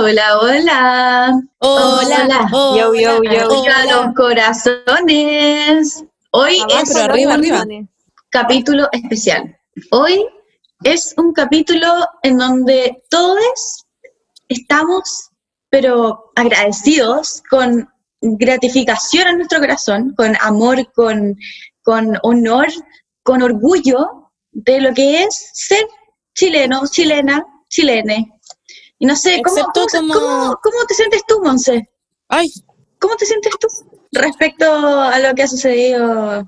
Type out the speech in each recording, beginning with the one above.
hola, hola. Hola, hola. Yo, yo, yo. Arriba los corazones. Hoy Abajo, es arriba, un arriba. capítulo especial. Hoy es un capítulo en donde todos estamos, pero agradecidos, con gratificación en nuestro corazón, con amor, con, con honor, con orgullo de lo que es ser chileno, chilena, chilene. Y no sé, ¿cómo, cómo, como- cómo- cómo te sientes tú, Monse? Ay, ¿Cómo te sientes tú respecto a lo que ha sucedido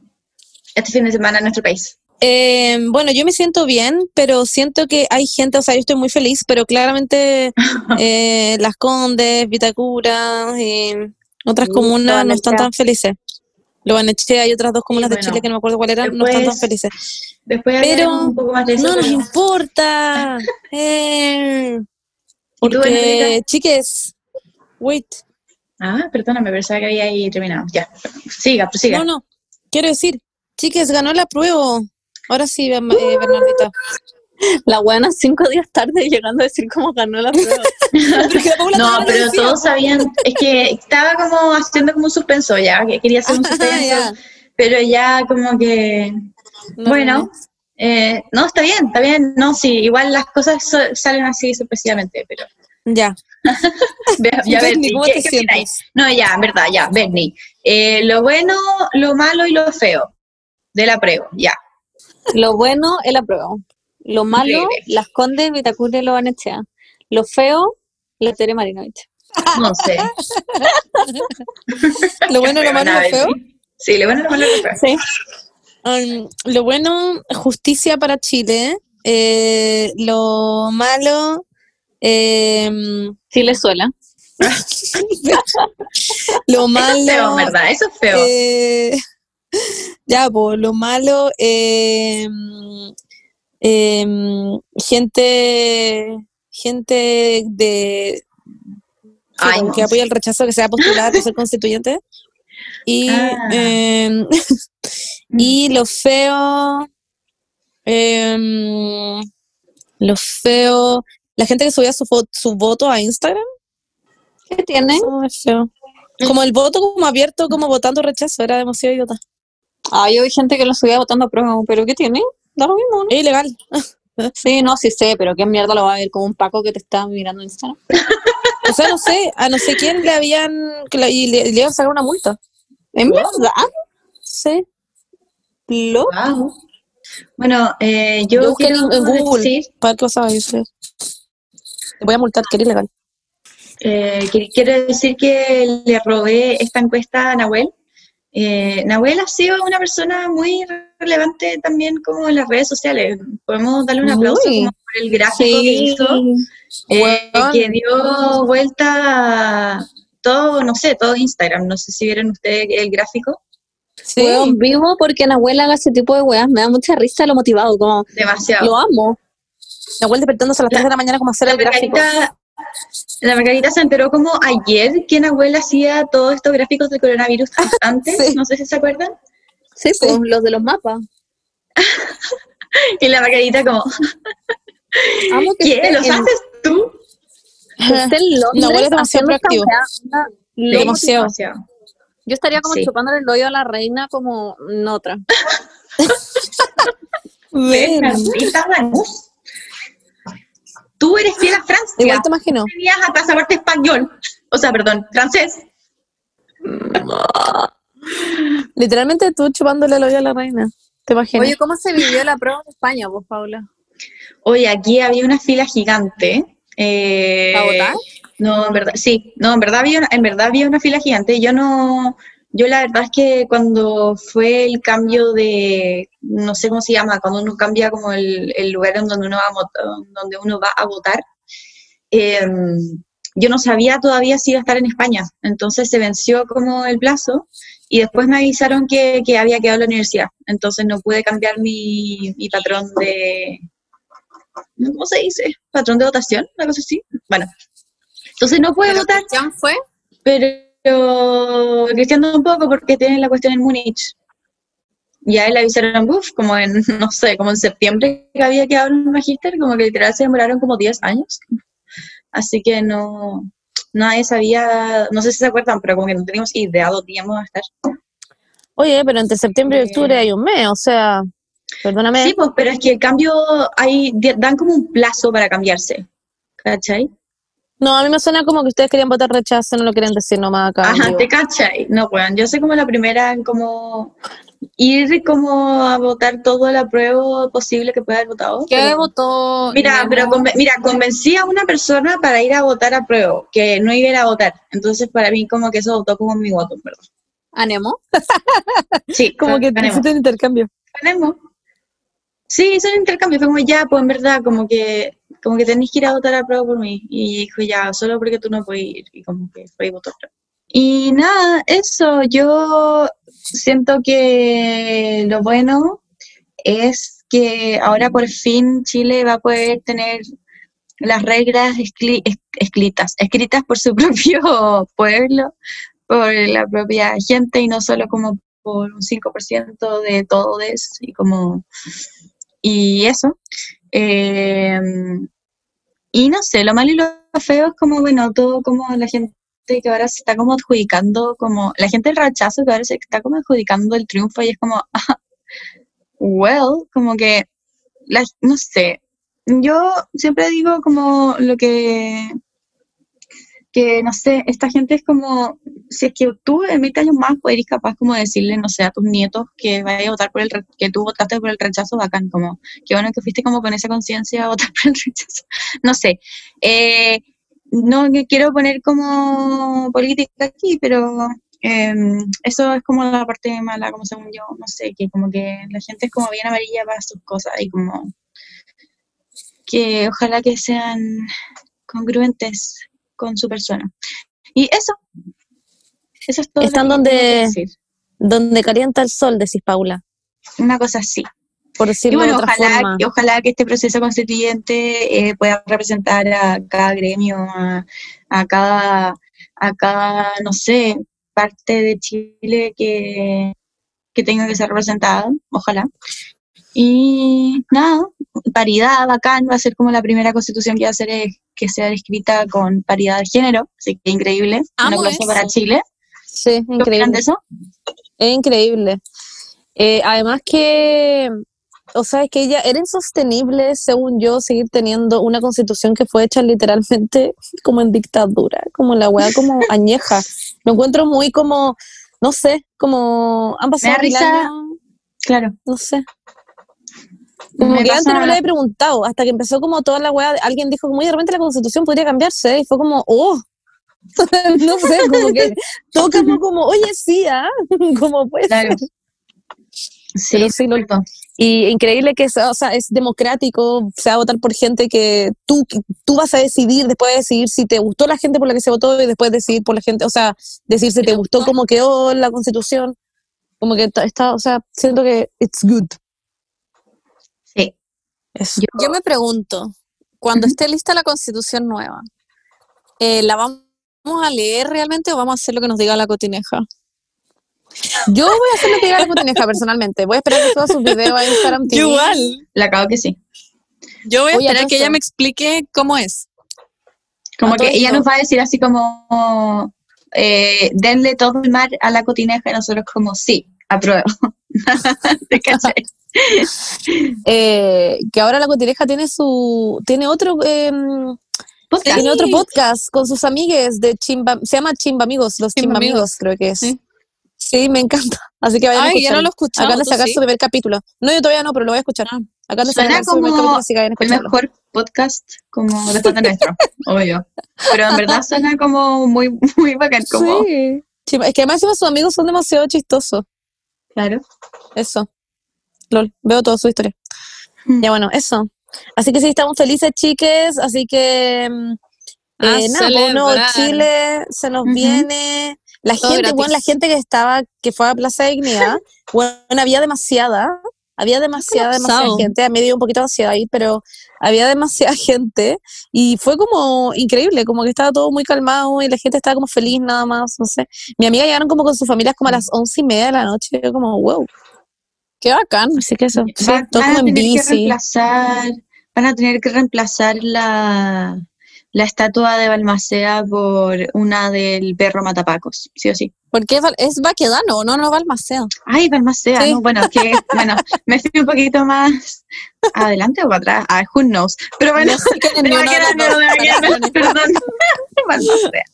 este fin de semana en nuestro país? eh, bueno, yo me siento bien, pero siento que hay gente, o sea, yo estoy muy feliz, pero claramente eh, Las Condes, Vitacura y otras Sí, comunas no están tan felices. Lobanechea y otras dos comunas de Chile que no me acuerdo cuál eran, no están tan felices. Después Pero un poco más de eso. No nos pero- importa. Eh, ¿Y tú, porque, chiques, wait, Ah, perdóname, pensaba que había ahí terminado. Ya, siga, prosiga. no, no, quiero decir, chiques, ganó la prueba. Ahora sí, eh, Bernardita. La buena cinco días tarde llegando a decir cómo ganó la prueba. No, pero todos sabían, es que estaba como haciendo como un suspenso ya, que quería hacer un Ah, suspenso, pero ya como que, No, bueno, no, no. Eh, no, está bien, está bien, no, sí, igual las cosas so- salen así sorpresivamente, pero Ya. Ya, Berni, Berni, ¿cómo ¿qué- te qué sientes? opináis? No, ya, en verdad, ya, Bernie. Eh, lo bueno, lo malo y lo feo de la prueba, ya. Lo bueno es la prueba. Lo malo, Increíble. las condes, Vitacura y Lobanechea. Lo feo, la Tere Marinovich. No sé. Lo bueno, lo malo, lo feo. Sí, lo bueno, lo malo y lo feo. Sí. Um, lo bueno, justicia para Chile. Eh, lo malo, em, Chile suela. lo Eso malo. es feo, verdad, eso es feo. eh, ya, pues, lo malo, em, em, gente, gente de Ay, que, no. que apoya el rechazo que sea postulada para ser constituyente. Y, Ah. em, y lo feo, em, lo feo, la gente que subía su, su voto a Instagram, ¿Qué tiene? eso es feo. Como el voto como abierto, como votando rechazo, era demasiado idiota. Ah, yo vi gente que lo subía votando a prueba. ¿Pero qué tiene? Da lo mismo, ¿no? Es ilegal. Sí, no, sí sé, pero qué mierda lo va a ver como un Paco que te está mirando en Instagram. O sea, no sé, a no sé quién le habían, que le, le iban a sacar una multa. ¿En verdad? Sí. ¿Lo? Bueno, eh, yo, Yo quiero en Google decir, para qué y sí. Te voy a multar, que era ilegal. eh, quiero decir que le robé esta encuesta a Nahuel. Eh, Nahuel ha sido una persona muy relevante también como en las redes sociales. Podemos darle un aplauso como por el gráfico que hizo. eh, que dio vuelta todo, no sé, todo Instagram. No sé si vieron ustedes el gráfico. Sí. Weón, vivo porque la abuela haga ese tipo de weas. Me da mucha risa lo motivado, como Demasiado. lo amo. Nahuel despertándose a las 3 de la mañana como hacer La el gráfico. Margarita, la Margarita se enteró como ayer que Nahuel hacía todos estos gráficos del coronavirus antes, Sí. no sé si se acuerdan. Sí, pues, los de los mapas. Y la Margarita como, Amo que ¿qué? ¿Los en- haces tú? Nahuel es demasiado proactivo. Demasiado. Yo estaría como Sí. chupándole el hoyo a la reina como en otra. Ven. Bernardita Lanús. Tú eres fiel a Francia. Igual te imagino. Tenías a pasaporte español. O sea, perdón, francés. Literalmente tú chupándole el hoyo a la reina. Te imagino. Oye, ¿cómo se vivió la prueba en España, vos, Paula? Oye, aquí había una fila gigante. eh, ¿Para votar? No, en verdad, sí, no, en verdad había en verdad había una fila gigante. Yo no, yo la verdad es que cuando fue el cambio de, no sé cómo se llama, cuando uno cambia como el, el lugar en donde uno va a donde uno va a votar, em, yo no sabía todavía si iba a estar en España. Entonces se venció como el plazo y después me avisaron que, que había quedado la universidad. Entonces no pude cambiar mi, mi patrón de, ¿cómo se dice? Patrón de votación, una cosa así. Bueno, entonces no pude ¿Pero votar, Cristian fue? pero Cristian un poco porque tiene la cuestión en Múnich. Y a él le avisaron, uff, como en, no sé, como en septiembre que había quedado en un magíster, como que literal se demoraron como 10 años. así que no, nadie sabía, no sé si se acuerdan, pero como que no teníamos idea dónde íbamos a estar. Oye, pero entre septiembre y octubre hay un mes, o sea, perdóname. Sí, pues, pero es que el cambio, hay, dan como un plazo para cambiarse, ¿cachai? No, a mí me suena como que ustedes querían votar rechazo, no lo querían decir nomás acá. Ajá. ¿te cachai? No, weón, yo soy como la primera en como ir como a votar todo el apruebo posible que pueda haber votado. ¿Qué pero- votó? Mira, pero conven- mira, convencí a una persona para ir a votar a prueba, que no iba a ir a votar. Entonces, para mí, como que eso votó como mi voto, en verdad. ¿A Nemo? Sí, Como que hiciste un intercambio. Ganemos. Sí, hizo un intercambio, fue como ya, pues en verdad, como que, como que tenés que ir a votar a prueba por mí. Y dijo ya, solo porque tú no puedes ir. Y como que fue y votó. Y nada, eso, yo siento que lo bueno es que ahora por fin Chile va a poder tener las reglas escri- es- escritas, escritas por su propio pueblo, por la propia gente y no solo como por un 5% de todos y como y eso. Eh, y no sé, lo malo y lo feo es como, bueno, todo como la gente que ahora se está como adjudicando, como la gente del rechazo que ahora se está como adjudicando el triunfo y es como, ah, well, como que, no sé, yo siempre digo como lo que, que no sé, esta gente es como, si es que tú en 20 años más eres capaz como de decirle, no sé, a tus nietos que vaya a votar por el, que tú votaste por el rechazo, bacán, como, qué bueno que fuiste como con esa conciencia a votar por el rechazo, no sé, eh, no quiero poner como política aquí, pero em, eso es como la parte mala, como según yo, no sé, que como que la gente es como bien amarilla para sus cosas y como que ojalá que sean congruentes con su persona. Y eso, eso es todo. Están que donde- que. Donde calienta el sol, decís Paula, Una cosa así. por Y decirlo bueno, de otra ojalá, forma. y ojalá que este proceso constituyente eh, pueda representar a cada gremio, a, a cada, a cada, no sé, parte de Chile que, que tenga que ser representada, ojalá. Y nada, paridad, bacán, va a ser como la primera constitución que va a ser eh, que sea escrita con paridad de género, así que increíble. Un Amo aplauso eso. para Chile. Sí, ¿Qué opinan increíble. de eso? Es increíble. Eh, además que, o sea, es que ya era insostenible, según yo, seguir teniendo una constitución que fue hecha literalmente como en dictadura, como la weá como añeja. Lo encuentro muy como, no sé, como han pasado mil risa. años, Claro. no sé. Como Me que antes no me lo había preguntado, hasta que empezó como toda la weá, alguien dijo como, "Oye, de repente la constitución podría cambiarse, y fue como, oh, no sé, como que todo cambió como, oye, sí, ¿ah? como puede Claro. Sí, Pero sí, lo-. Y increíble que sea, o sea, es democrático, se va a votar por gente que tú, tú vas a decidir, después de decidir si te gustó la gente por la que se votó y después decidir por la gente, o sea, decir si te gustó cómo quedó la constitución. Como que está- está, o sea, siento que it's good. Eso. Yo me pregunto, cuando esté lista la constitución nueva, eh, ¿la vamos a leer realmente o vamos a hacer lo que nos diga la cotineja? Yo voy a hacer lo que diga la cotineja personalmente. Voy a esperar que suba sus videos a Instagram TV. La acabo que sí. Yo voy a Oye, esperar que ella me explique cómo es. Como que ella nos va a decir así como, eh, denle todo el mar a la cotineja y nosotros como, sí, apruebo. ¿Te? Eh, que ahora la cotineja tiene su, tiene otro, em, Podcast. Tiene otro podcast con sus amigues de Chimba, se llama Chimba Amigos, los Chimba Chimba Amigos, creo que es. Sí. Sí, me encanta. Así que vayan a Ay, escuchar. ya no lo. Acaban de ¿tú sacar sí? su primer capítulo. No, yo todavía no, pero lo voy a escuchar. Ah. Acaban de Suena sacar su primer como a El mejor podcast como después de nuestro, obvio. Pero en verdad suena como muy, muy bacán, como, Sí. Es que además sus amigos son demasiado chistosos. claro. Eso. Lol, veo toda su historia. Mm. Ya bueno, eso. Así que sí, estamos felices, chiques. Así que mm, A eh, nada, pues, celebrar. Chile se nos Ujú. viene. La Todo gente, gratis. bueno, la gente que estaba, que fue a Plaza Dignidad, bueno, había demasiada, había demasiada, demasiada gente. A mí me dio un poquito de ansiedad ahí, pero había demasiada gente y fue como increíble, como que estaba todo muy calmado y la gente estaba como feliz nada más, no sé. Mi amiga llegaron como con sus familias como a las once y media de la noche, yo como, wow. Qué bacán. Así que eso, sí, Va- todo van a en tener que reemplazar, van a tener que reemplazar la, la estatua de Balmaceda por una del perro Matapacos, sí o sí. Porque es, Baquedano, no, no Balmaceda. Ay, Balmaceda, Sí. no, bueno, es que, bueno, me fui un poquito más adelante o para atrás, ah, who knows, pero bueno, No sé de de Baquedano, Baquedano, perdón, Balmaceda.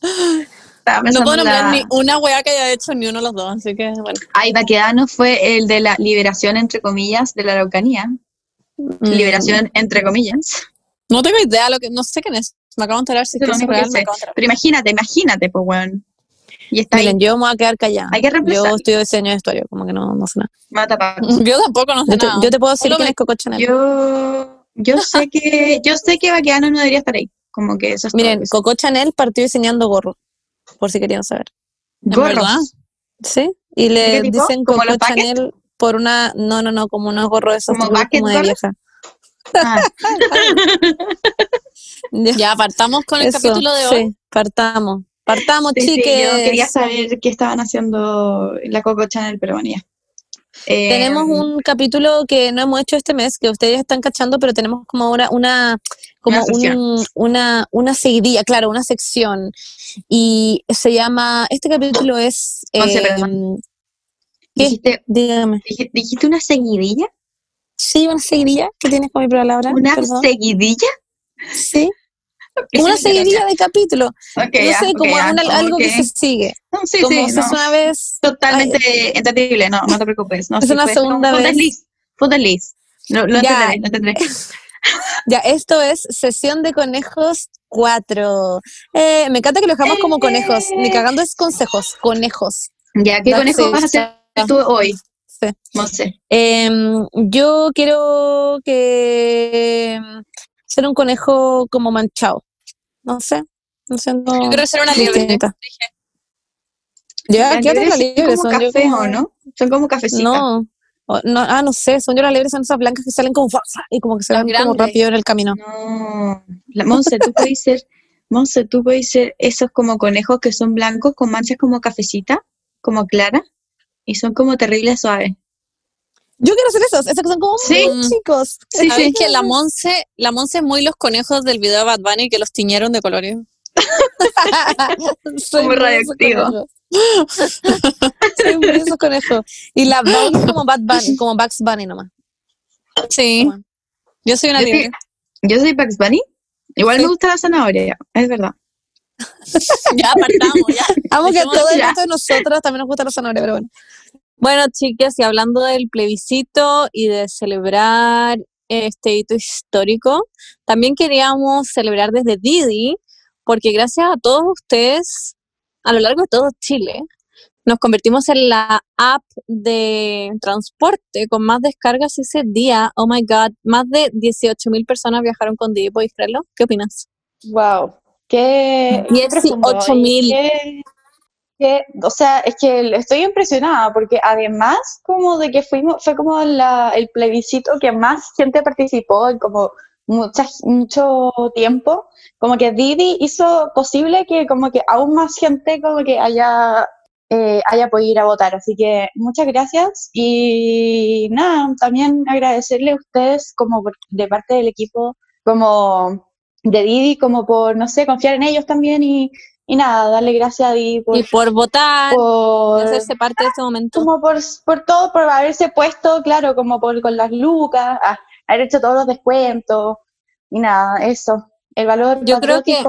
Estaba No puedo nombrar la- ni una weá que haya hecho ni uno de los dos, así que bueno. Ay, Baquedano fue el de la liberación, entre comillas, de la Araucanía. Mm. Liberación, entre comillas. No tengo idea, lo que, no sé quién es. Me acabo de enterar si es Eso que es es real, me sé. acabo de enterar. Pero imagínate, imagínate, pues, weón. Y está Miren, ahí, yo me voy a quedar callada. Hay que reemplazar. Yo estudio diseño de vestuario, como que no, no sé nada. Matapacos. Yo tampoco no sé Yo te, nada. yo te puedo decir quién me- es Coco Chanel. Yo, yo sé que, yo sé que Baquedano no debería estar ahí. Como que eso es Miren. Coco Chanel partió diseñando gorros, por si querían saber. ¿En Gorros. verdad? ¿Sí? Y ¿De le dicen ¿Como Coco? Chanel por una, no, no, no, como unos gorros de esos ¿Como como de vieja. Ah, Ya, partamos con el eso, capítulo de hoy. Sí, partamos. Partamos, sí, sí, chiques. yo quería saber qué estaban haciendo la Coco Channel, pero bueno, ya. Eh, Tenemos un capítulo que no hemos hecho este mes, que ustedes están cachando, pero tenemos como ahora una, como Una un- una, una seguidilla, claro, una sección. Y se llama, este capítulo es, eh, perdón. ¿qué? Dijiste, dígame. dij- dijiste una seguidilla, Sí, una seguidilla que tienes con mi palabra. una Perdón. seguidilla. Sí, ¿Qué una seguidilla de capítulo. Ok, no sé, como una- algo que se sigue. No, sí, como sí, se no, una vez. totalmente entendible, no, no te preocupes. No, Es una fue segunda fue un vez. desliz, fue desliz. Lo, lo Ya. entenderé, lo entenderé. Ya, esto es Sesión de Conejos 4. Eh, me encanta que lo dejamos como conejos. Ni cagando es consejos, conejos. Ya, ¿qué That's conejo it. vas a hacer tú hoy? Sí. No sé. Em, yo quiero que em, ser un conejo como manchado. No sé. No sé. No, Yo quiero ser una liebre. distinta. Ya, ¿qué otras liebres liebres son como Yo café, como- ¿o no? Son como cafecitas. No. Ah, no sé, son yo las liebres son esas blancas que salen como y como que se Las van como rápido en el camino. No. La, Monse, tú puedes ser, Monse, tú puedes ser esos como conejos que son blancos con manchas como cafecita, como clara, y son como terribles suaves. Yo quiero ser esos, esos que son como Sí. muy chicos. Sí, ¿Sabes sí. que la Monse, la Monse es muy los conejos del video de Bad Bunny que los tiñeron de colores? Soy Muy radioactivo. Soy muy esos conejos. Y la Bunny es como Bad Bunny, como Bugs Bunny nomás. Sí. Bueno. Yo soy una Yo, yo soy Bugs Bunny. Igual Sí. me gusta la zanahoria, es verdad. Ya apartamos, ya. Amo que todo el ya. resto de nosotros también nos gusta la zanahoria, pero bueno. Bueno, chicas, y hablando del plebiscito y de celebrar este hito histórico, también queríamos celebrar desde Didi, porque gracias a todos ustedes, a lo largo de todo Chile, nos convertimos en la app de transporte con más descargas ese día. Oh my God, más de 18 mil personas viajaron con Didi, ¿podéis creerlo? ¿Qué opinas? Wow, qué, qué 18 mil. Qué- o sea, es que estoy impresionada porque además como de que fuimos, fue como la- el plebiscito que más gente participó en como mucha, mucho tiempo, como que Didi hizo posible que como que aún más gente como que haya, eh, haya podido ir a votar. Así que muchas gracias y nada, también agradecerle a ustedes como por- de parte del equipo, como de Didi como por, no sé, confiar en ellos también y, y nada, darle gracias a Didi por, Y por votar, por- hacerse parte de este momento. como por, por todo, por haberse puesto, claro, como por con las lucas, ah, haber hecho todos los descuentos y nada, eso. El valor Yo creo que-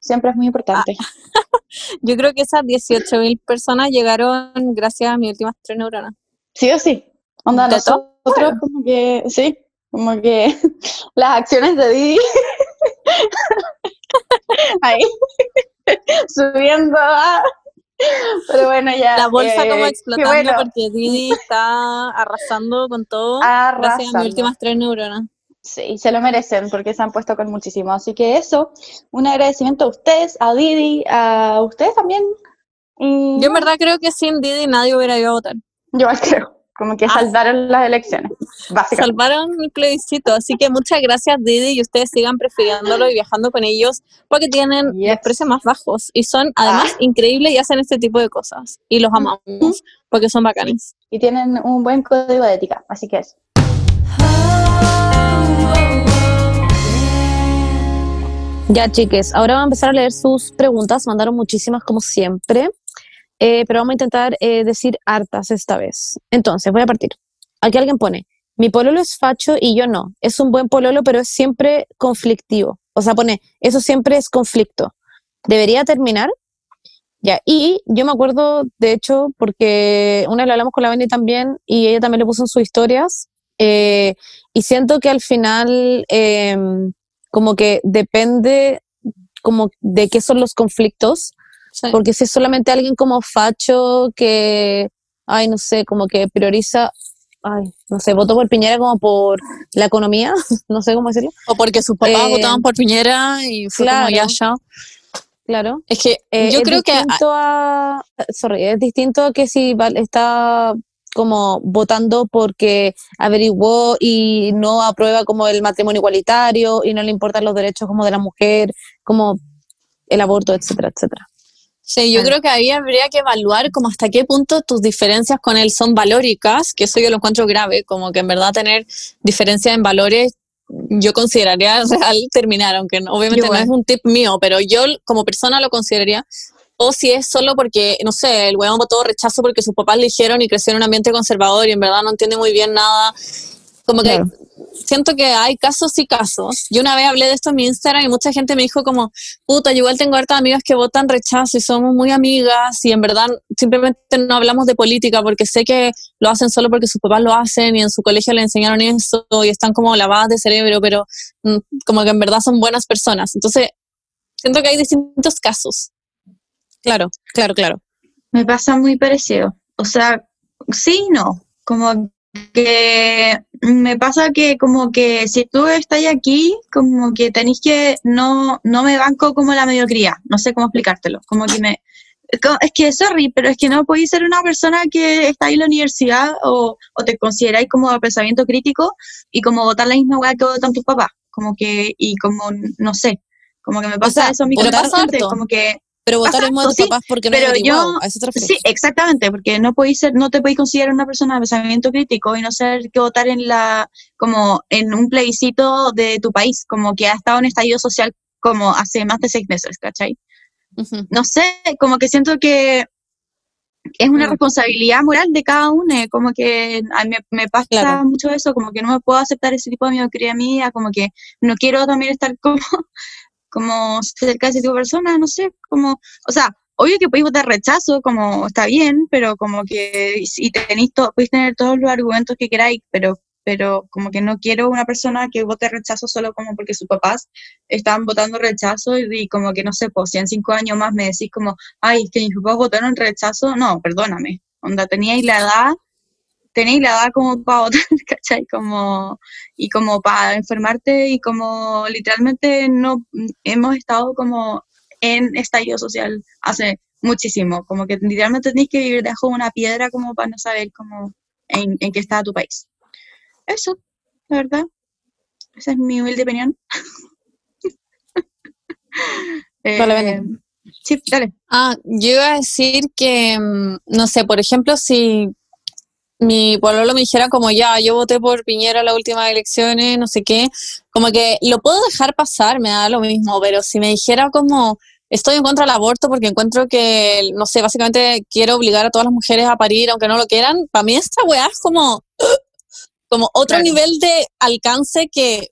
siempre es muy importante. Yo creo que esas 18 mil personas llegaron gracias a mis últimas tres neuronas. Sí o sí. Onda, De todo, nosotros como que, sí, como que las acciones de Didi ahí subiendo a... Pero bueno, ya. La bolsa eh, como qué explotando bueno, porque Didi está arrasando con todo gracias a arrasando. mis últimas tres neuronas. Sí, se lo merecen porque se han puesto con muchísimo. Así que eso, un agradecimiento a ustedes, a Didi, a ustedes también. Y Yo en verdad creo que sin Didi nadie hubiera ido a votar. yo creo, como que Ah. saldaron las elecciones, básicamente. Salvaron el plebiscito, así que muchas gracias Didi y ustedes sigan prefiriéndolo y viajando con ellos porque tienen Yes. los precios más bajos y son además increíbles y hacen este tipo de cosas y los amamos porque son bacanes. Y tienen un buen código de ética, así que eso. Ya, chiques, ahora vamos a empezar a leer sus preguntas. Mandaron muchísimas, como siempre. Eh, pero vamos a intentar eh, decir hartas esta vez. Entonces, voy a partir. Aquí alguien pone, mi pololo es facho y yo no. Es un buen pololo, pero es siempre conflictivo. O sea, pone, eso siempre es conflicto. ¿Debería terminar? Ya, y yo me acuerdo, de hecho, porque una vez hablamos con la Benny también y ella también le puso en sus historias, eh, y siento que al final em, como que depende como de qué son los conflictos, porque si es solamente alguien como facho que, ay, no sé, como que prioriza ay, no sé, votó por Piñera como por la economía, no sé cómo decirlo. O porque sus papás Eh, votaban por Piñera y fue como claro. ya, ya. Claro. Es que Eh, yo es creo que distinto a, sorry, es distinto a que si está como votando porque averiguó y no aprueba como el matrimonio igualitario y no le importan los derechos como de la mujer, como el aborto, etcétera, etcétera. Sí, yo Claro. creo que ahí habría que evaluar como hasta qué punto tus diferencias con él son valóricas, que eso yo lo encuentro grave, como que en verdad tener diferencias en valores yo consideraría real terminar, aunque no- obviamente Yo no es un tip mío, pero yo como persona lo consideraría. O si es solo porque, no sé, el weón votó rechazo porque sus papás le dijeron y creció en un ambiente conservador y en verdad no entiende muy bien nada. Como que Claro. Siento que hay casos y casos. Yo una vez hablé de esto en mi Instagram y mucha gente me dijo como, puta, yo igual tengo hartas amigas que votan rechazo y somos muy amigas y en verdad simplemente no hablamos de política porque sé que lo hacen solo porque sus papás lo hacen y en su colegio le enseñaron eso y están como lavadas de cerebro, pero mm, como que en verdad son buenas personas. Entonces, siento que hay distintos casos. Claro, claro, claro. Me pasa muy parecido. O sea, sí y no. Como que me pasa que como que si tú estás aquí, como que tenéis que, no, no me banco como la mediocridad. No sé cómo explicártelo. Como que me... Es que, sorry, pero es que no podéis ser una persona que está ahí en la universidad o, o te consideráis como de pensamiento crítico y como votar la misma weá que votan tus papás. Como que, y como, no sé, como que me pasa sea, eso a mí como que Pero votar el modo de harto, tus sí, papás porque no pero yo- a eso te. Sí, exactamente, porque no podéis ser, no te podéis considerar una persona de pensamiento crítico y no ser que votar en la, como en un plebiscito de tu país, como que ha estado en estallido social como hace más de seis meses, ¿cachai? No sé, como que siento que es una Mm. responsabilidad moral de cada uno, eh, como que a mí me, me pasa Claro. mucho eso, como que no me puedo aceptar ese tipo de mediocridad mía, como que no quiero también estar como, como cerca de ese tipo de personas, no sé, como, o sea, obvio que podéis votar rechazo, como está bien, pero como que si tenéis to- podéis tener todos los argumentos que queráis, pero pero como que no quiero una persona que vote rechazo solo como porque sus papás están votando rechazo y, y como que no sé, pues si en cinco años más me decís como, ay, es que mis papás votaron rechazo, no, perdóname, onda, teníais la edad, tenéis la edad como para votar, ¿cachai? Como, y como para enfermarte y como literalmente no, hemos estado como en estallido social hace muchísimo, como que literalmente tenéis que vivir debajo de una piedra como para no saber cómo, en, en qué está tu país. Eso, la verdad. Esa es mi humilde opinión. Eh. Sí, dale. Ah, yo iba a decir que, mm, no sé, por ejemplo, si mi pololo me dijera como ya, yo voté por Piñera en las últimas elecciones, no sé qué, como que lo puedo dejar pasar, me da lo mismo, pero si me dijera como estoy en contra del aborto porque encuentro que, no sé, básicamente quiero obligar a todas las mujeres a parir aunque no lo quieran, para mí esta weá es como, como otro Claro. nivel de alcance que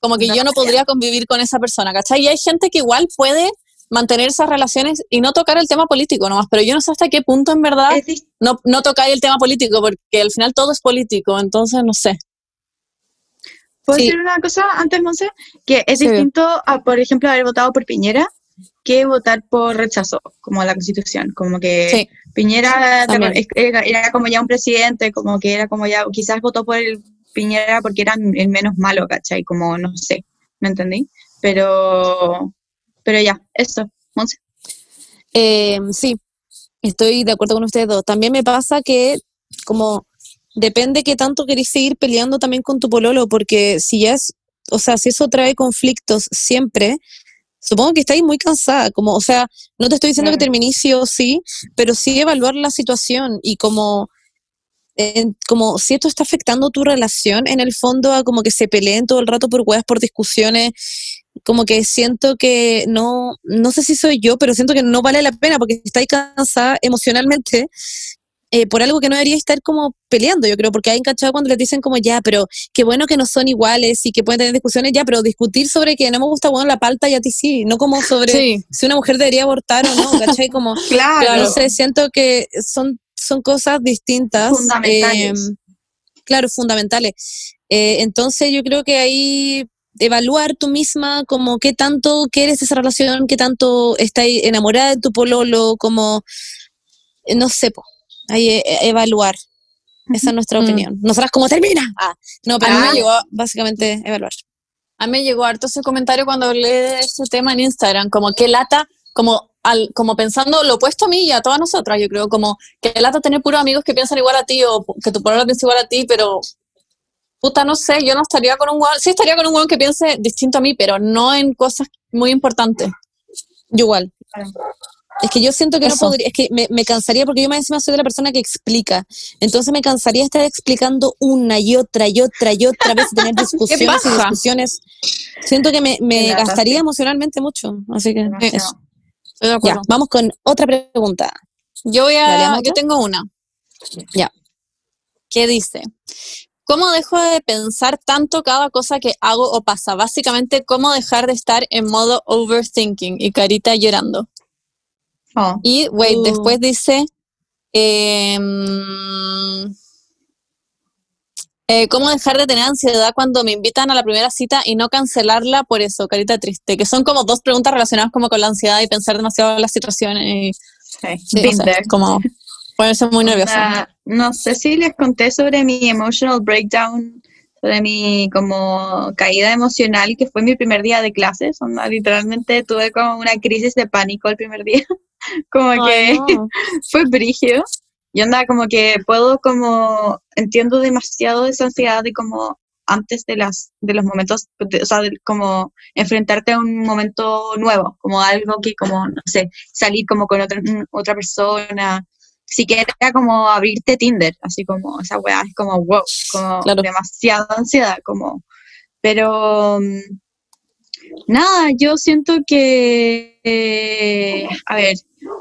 como que yo no podría convivir con esa persona, ¿cachai? Y hay gente que igual puede mantener esas relaciones y no tocar el tema político nomás, pero yo no sé hasta qué punto en verdad Es no, no tocar el tema político, porque al final todo es político, entonces no sé. ¿Puedo Sí. decir una cosa antes, Monse? Que es Sí. distinto a, por ejemplo, haber votado por Piñera que votar por rechazo, como la Constitución. Como que Sí. Piñera era, era como ya un presidente, como que era como ya, quizás votó por el Piñera porque era el menos malo, ¿cachai? Como, no sé, ¿me entendí? Pero, pero ya, eso, Monse. Eh, sí, estoy de acuerdo con ustedes dos. También me pasa que como depende que tanto queréis seguir peleando también con tu pololo, porque si ya es, o sea, si eso trae conflictos siempre, supongo que estáis muy cansada, como, o sea, no te estoy diciendo que terminís sí o sí, pero sí evaluar la situación y como, como si esto está afectando tu relación en el fondo a como que se peleen todo el rato por huevas, por discusiones, como que siento que no, no sé si soy yo, pero siento que no vale la pena porque estáis cansada emocionalmente eh, por algo que no debería estar como peleando, yo creo, porque hay encachado cuando les dicen como ya, pero qué bueno que no son iguales y que pueden tener discusiones ya, pero discutir sobre que no me gusta bueno la palta y a ti sí, no como sobre si una mujer debería abortar o no, ¿cachai? Como, claro. no sé, siento que son, son cosas distintas. Fundamentales. Em, claro, fundamentales. Eh, entonces yo creo que ahí evaluar tú misma como qué tanto quieres esa relación, qué tanto estás enamorada de tu pololo, como, eh, no sé, ahí e, e, evaluar. Esa es nuestra Mm. opinión. Nosotras como termina. Ah, no, pero A mí me ah, llegó- básicamente evaluar. A mí me llegó harto ese comentario cuando hablé de ese tema en Instagram, como que lata, como, al, como pensando lo opuesto a mí y a todas nosotras, yo creo, como que lata tener puros amigos que piensan igual a ti o que tu palabra piensa igual a ti, pero puta, no sé, yo no estaría con un weón, sí estaría con un weón que piense distinto a mí, pero no en cosas muy importantes. Yo igual. Es que yo siento que no Eso. podría, es que me, me cansaría porque yo más encima soy de la persona que explica. Entonces me cansaría estar explicando una y otra y otra y otra vez y tener discusiones y discusiones. Siento que me, me gastaría emocionalmente mucho. Así que Demasiado. eso. Estoy de Ya, vamos con otra pregunta. Yo voy a, yo tengo una. Ya. ¿Qué dice? ¿Cómo dejo de pensar tanto cada cosa que hago o pasa? Básicamente, ¿cómo dejar de estar en modo overthinking? Y carita llorando. Oh, Y, wait, Uh. después dice, em, eh, ¿cómo dejar de tener ansiedad cuando me invitan a la primera cita y no cancelarla por eso? Carita triste. Que son como dos preguntas relacionadas como con la ansiedad y pensar demasiado en las situaciones. Y, sí. sé, there. como ponerse muy nerviosa. No sé si les conté sobre mi emotional breakdown, sobre mi como caída emocional, que fue mi primer día de clases. Onda, literalmente tuve como una crisis de pánico el primer día. como que no. fue brígido. Y onda, como que puedo como, entiendo demasiado esa ansiedad de como antes de las de los momentos, de- o sea, de como enfrentarte a un momento nuevo, como algo que como, no sé, salir como con otra, otra persona, siquiera como abrirte Tinder, así como esa weá, es como wow, como Claro. demasiada ansiedad, como, pero mm, nada, yo siento que, eh, a ver,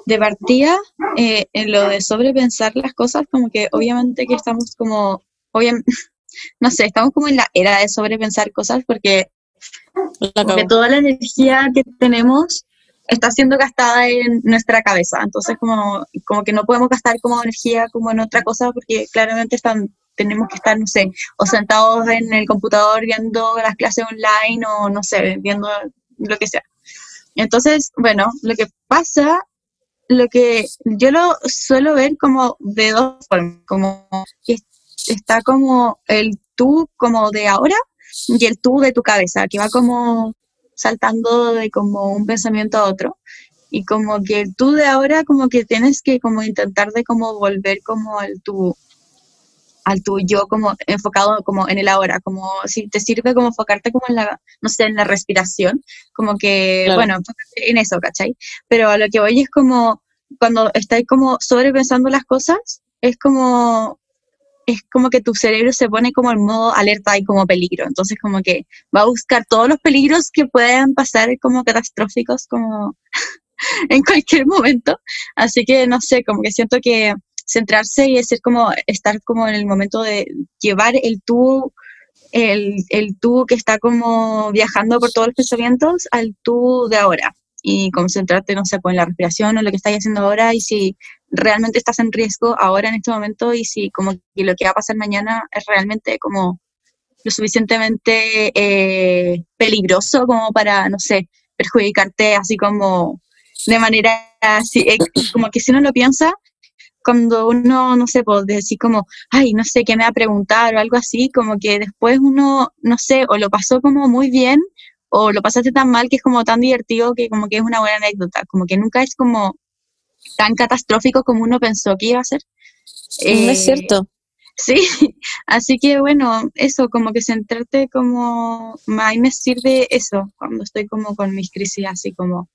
de partida, eh, en lo de sobrepensar las cosas, como que obviamente que estamos como, obviamente, no sé, estamos como en la era de sobrepensar cosas porque toda la energía que tenemos está siendo gastada en nuestra cabeza. Entonces, como, como que no podemos gastar como energía como en otra cosa porque claramente están, tenemos que estar, no sé, o sentados en el computador viendo las clases online o, no sé, viendo lo que sea. Entonces, bueno, lo que pasa, lo que yo lo suelo ver como de dos formas, como que está como el tú como de ahora y el tú de tu cabeza, que va como saltando de como un pensamiento a otro. Y como que el tú de ahora, como que tienes que como intentar de como volver como al tu, al tu yo como enfocado como en el ahora, como si te sirve como enfocarte como en la, no sé, en la respiración, como que, Claro. bueno, en eso, ¿cachai? Pero a lo que voy es como, cuando estáis como sobrepensando las cosas, es como, es como que tu cerebro se pone como en modo alerta y como peligro, entonces como que va a buscar todos los peligros que puedan pasar como catastróficos como en cualquier momento, así que no sé, como que siento que centrarse y decir como estar como en el momento de llevar el tú el, el tú que está como viajando por todos los pensamientos al tú de ahora. Y concentrarte, no sé, pues en la respiración o lo que estás haciendo ahora y si realmente estás en riesgo ahora en este momento y si como que lo que va a pasar mañana es realmente como lo suficientemente eh, peligroso como para, no sé, perjudicarte así como de manera así, eh, como que si uno lo piensa, cuando uno, no sé, pues decir como, ay, no sé qué me va a preguntar o algo así, como que después uno, no sé, o lo pasó como muy bien o lo pasaste tan mal que es como tan divertido que como que es una buena anécdota, como que nunca es como tan catastrófico como uno pensó que iba a ser. no es Eh, cierto. Sí, así que bueno, eso, como que centrarte como, a mí me sirve eso, cuando estoy como con mis crisis así como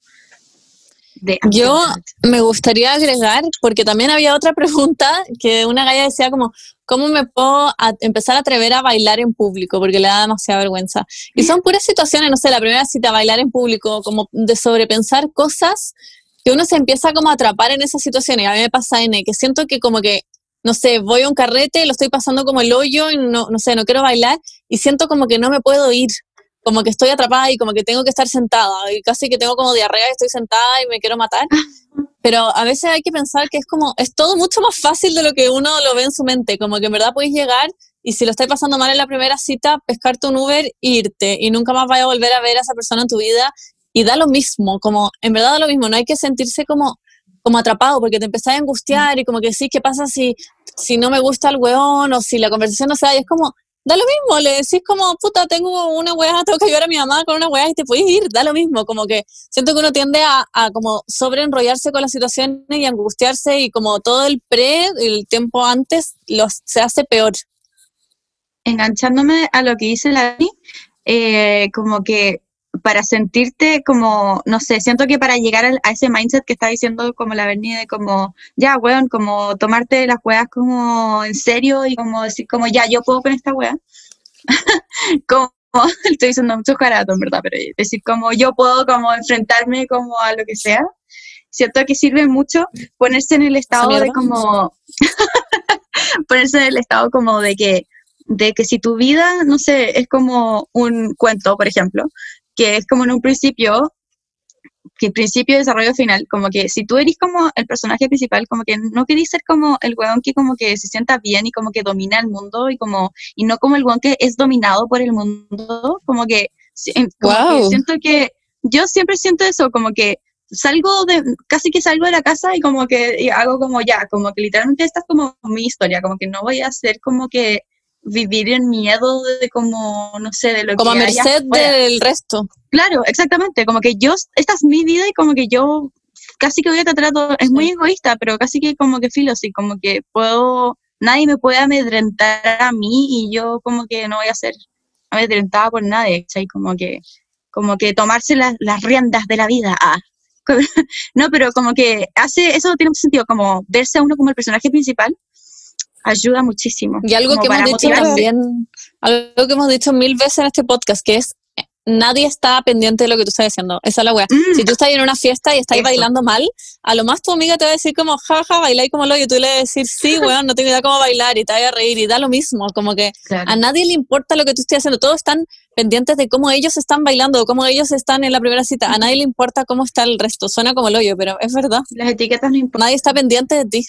de Yo me gustaría agregar, porque también había otra pregunta que una galla decía como, ¿cómo me puedo a- empezar a atrever a bailar en público? Porque le da demasiada vergüenza. Y son puras situaciones, no sé, la primera cita, bailar en público, como de sobrepensar cosas que uno se empieza como a atrapar en esas situaciones. A mí me pasa N, que siento que como que, no sé, voy a un carrete, lo estoy pasando como el hoyo y no, no sé, no quiero bailar y siento como que no me puedo ir. Como que estoy atrapada y como que tengo que estar sentada y casi que tengo como diarrea y estoy sentada y me quiero matar. Pero a veces hay que pensar que es como, es todo mucho más fácil de lo que uno lo ve en su mente, como que en verdad podéis llegar y si lo estáis pasando mal en la primera cita, pescarte un Uber e irte y nunca más vaya a volver a ver a esa persona en tu vida y da lo mismo, como en verdad da lo mismo, no hay que sentirse como, como atrapado porque te empezás a angustiar y como que sí, ¿qué pasa si, si no me gusta el weón o si la conversación no se da? Y es como, da lo mismo, le decís como, puta, tengo una weá, tengo que ayudar a mi mamá con una weá y te puedes ir, da lo mismo, como que siento que uno tiende a, a como sobreenrollarse con las situaciones y angustiarse y como todo el pre, el tiempo antes, los, se hace peor. enganchándome a lo que dice la Dani, eh, como que para sentirte como, no sé, siento que para llegar al- a ese mindset que está diciendo como la Berni de como, ya, weón, como tomarte las weas como en serio y como decir como, ya, yo puedo con esta wea. como, estoy diciendo mucho carato, en verdad, pero decir como, yo puedo como enfrentarme como a lo que sea. Siento que sirve mucho ponerse en el estado de como, ponerse en el estado como de que de que si tu vida, no sé, es como un cuento, por ejemplo, que es como en un principio, que principio, desarrollo final, como que si tú eres como el personaje principal, como que no querés ser como el weón que como que se sienta bien y como que domina el mundo y como, y no como el weón que es dominado por el mundo, como que, Guau. siento que, yo siempre siento eso, como que salgo de, casi que salgo de la casa y como que y hago como ya, como que literalmente esta es como mi historia, como que no voy a hacer como que vivir en miedo de como, no sé, de lo Como a que merced del resto. Claro, exactamente, como que yo, esta es mi vida y como que yo casi que voy a tratar todo, es muy Sí. egoísta, pero casi que como que filo, sí, como que puedo, nadie me puede amedrentar a mí y yo como que no voy a ser amedrentada por nadie, ¿cachai? Como que, como que tomarse las, las riendas de la vida, ah. No, pero como que hace, eso tiene mucho sentido, como verse a uno como el personaje principal, ayuda muchísimo. Y algo que hemos dicho motivarse. también, algo que hemos dicho mil veces en este podcast, que es eh, nadie está pendiente de lo que tú estás haciendo. Esa es la wea. Mm, Si tú estás en una fiesta y estás Eso. bailando mal, a lo más tu amiga te va a decir como, jaja, bailáis como lo y tú le vas a decir, sí, weón, no tengo idea cómo bailar y te vas a reír y da lo mismo. Como que claro. a nadie le importa lo que tú estés haciendo. Todos están pendientes de cómo ellos están bailando o cómo ellos están en la primera cita. A nadie le importa cómo está el resto. Suena como el hoyo, pero es verdad. Las etiquetas no importan. Nadie está pendiente de ti.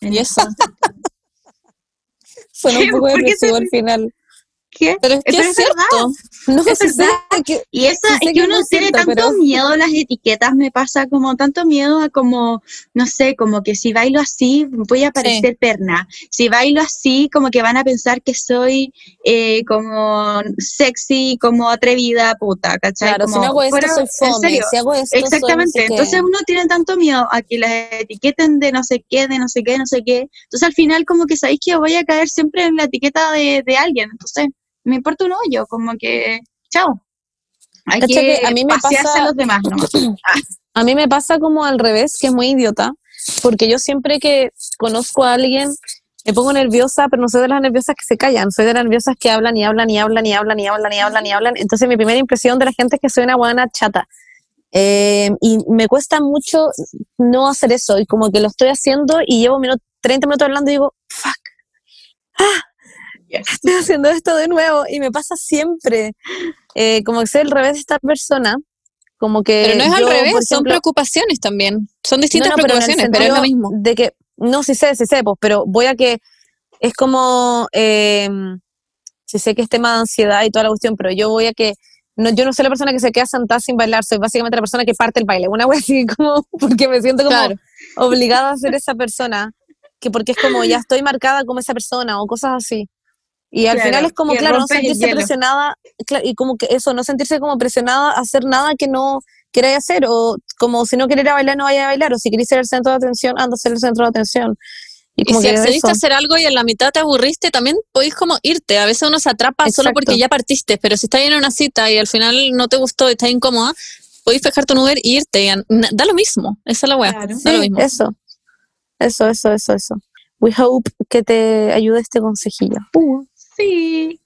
Y eso. Suena un poco ¿Por qué depresivo al final. ¿Qué? Pero es que Pero es es verdad. cierto. No, Es sí sé verdad. que- Y eso Sí es que que uno no tiene cierto, tanto pero- miedo a las etiquetas, me pasa como tanto miedo a como, no sé, como que si bailo así voy a parecer perna. Si bailo así, como que van a pensar que soy eh, como sexy, como atrevida, puta, ¿cachai? Claro, si Como no hago esto fuera- soy en fome, serio, si hago esto soy no sé Exactamente, qué. entonces uno tiene tanto miedo a que las etiqueten de no sé qué, de no sé qué, no sé qué. Entonces al final como que sabéis que voy a caer siempre en la etiqueta de, de alguien. Entonces me importa un hoyo, como que, chao. Hay que, que a mí me pasa- a los demás nomás. A mí me pasa como al revés, que es muy idiota, porque yo siempre que conozco a alguien me pongo nerviosa, pero no soy de las nerviosas que se callan, soy de las nerviosas que hablan y hablan y hablan y hablan y hablan y hablan y hablan. Entonces mi primera impresión de la gente es que soy una buena chata. Eh, y me cuesta mucho no hacer eso, y como que lo estoy haciendo y llevo minuto, 30 minutos hablando y digo, fuck, ah. estoy haciendo esto de nuevo y me pasa siempre. Eh, como que soy el revés de esta persona, como que... Pero no es al yo, revés, por son ejemplo, preocupaciones también. Son distintas no, no, pero preocupaciones, pero, es lo mismo. De que, no, sí sé, sí sé, pues, pero voy a que es como, eh, sí sé que es tema de ansiedad y toda la cuestión, pero yo voy a que, no, yo no soy la persona que se queda sentada sin bailar, soy básicamente la persona que parte el baile, una wea así como, porque me siento como Claro. obligada a ser esa persona, que porque es como, ya estoy marcada como esa persona o cosas así. Y al Claro, final es como, claro, no sentirse presionada, cla- y como que eso, no sentirse como presionada a hacer nada que no queráis hacer, o como si no queréis bailar, no vaya a bailar, o si queréis ser el centro de atención, anda a ser el centro de atención. Y Y como si que accediste eso. a hacer algo y en la mitad te aburriste, también podéis como irte. A veces uno se atrapa solo Exacto. porque ya partiste, pero si estás en una cita y al final no te gustó y estás incómoda, podéis dejarte un Uber e irte. na- Da lo mismo. Esa es la weá. Claro. Da lo Sí, mismo. eso. Eso, eso, eso, eso. We hope que te ayude este consejillo. Uh. Sí.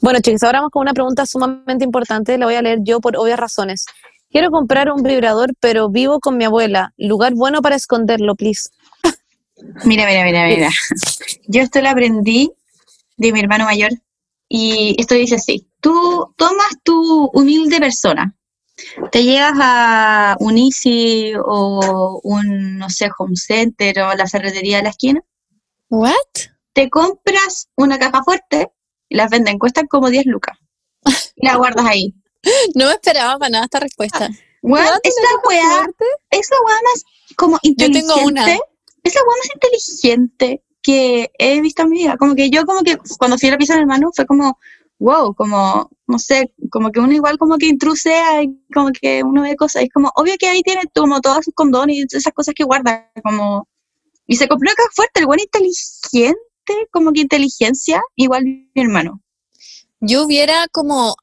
Bueno, chicos, ahora vamos con una pregunta sumamente importante. La voy a leer yo por obvias razones. Quiero comprar un vibrador, pero vivo con mi abuela. Lugar bueno para esconderlo, please. Mira, mira, mira, mira. Yo esto lo aprendí de mi hermano mayor y esto dice así. Tú tomas tu humilde persona, te llegas a un Easy o un, no sé, Home Center o la ferretería de la esquina, ¿What? Te compras una caja fuerte y las venden, cuestan como 10 lucas. Y la guardas ahí. No me esperaba para nada esta respuesta. Weón, ¿Te es la weá, es la weá más como Yo inteligente. tengo una. Es la weá más inteligente que he visto en mi vida. Como que yo como que cuando fui a la pieza de mi hermano fue como, wow, como, no sé, como que uno igual como que intrusea y como que uno ve cosas. Y es como, obvio que ahí tiene como todos sus condones y esas cosas que guarda. Como, y se compró una caja fuerte, el buen inteligente, como que inteligencia, igual mi hermano. Yo hubiera como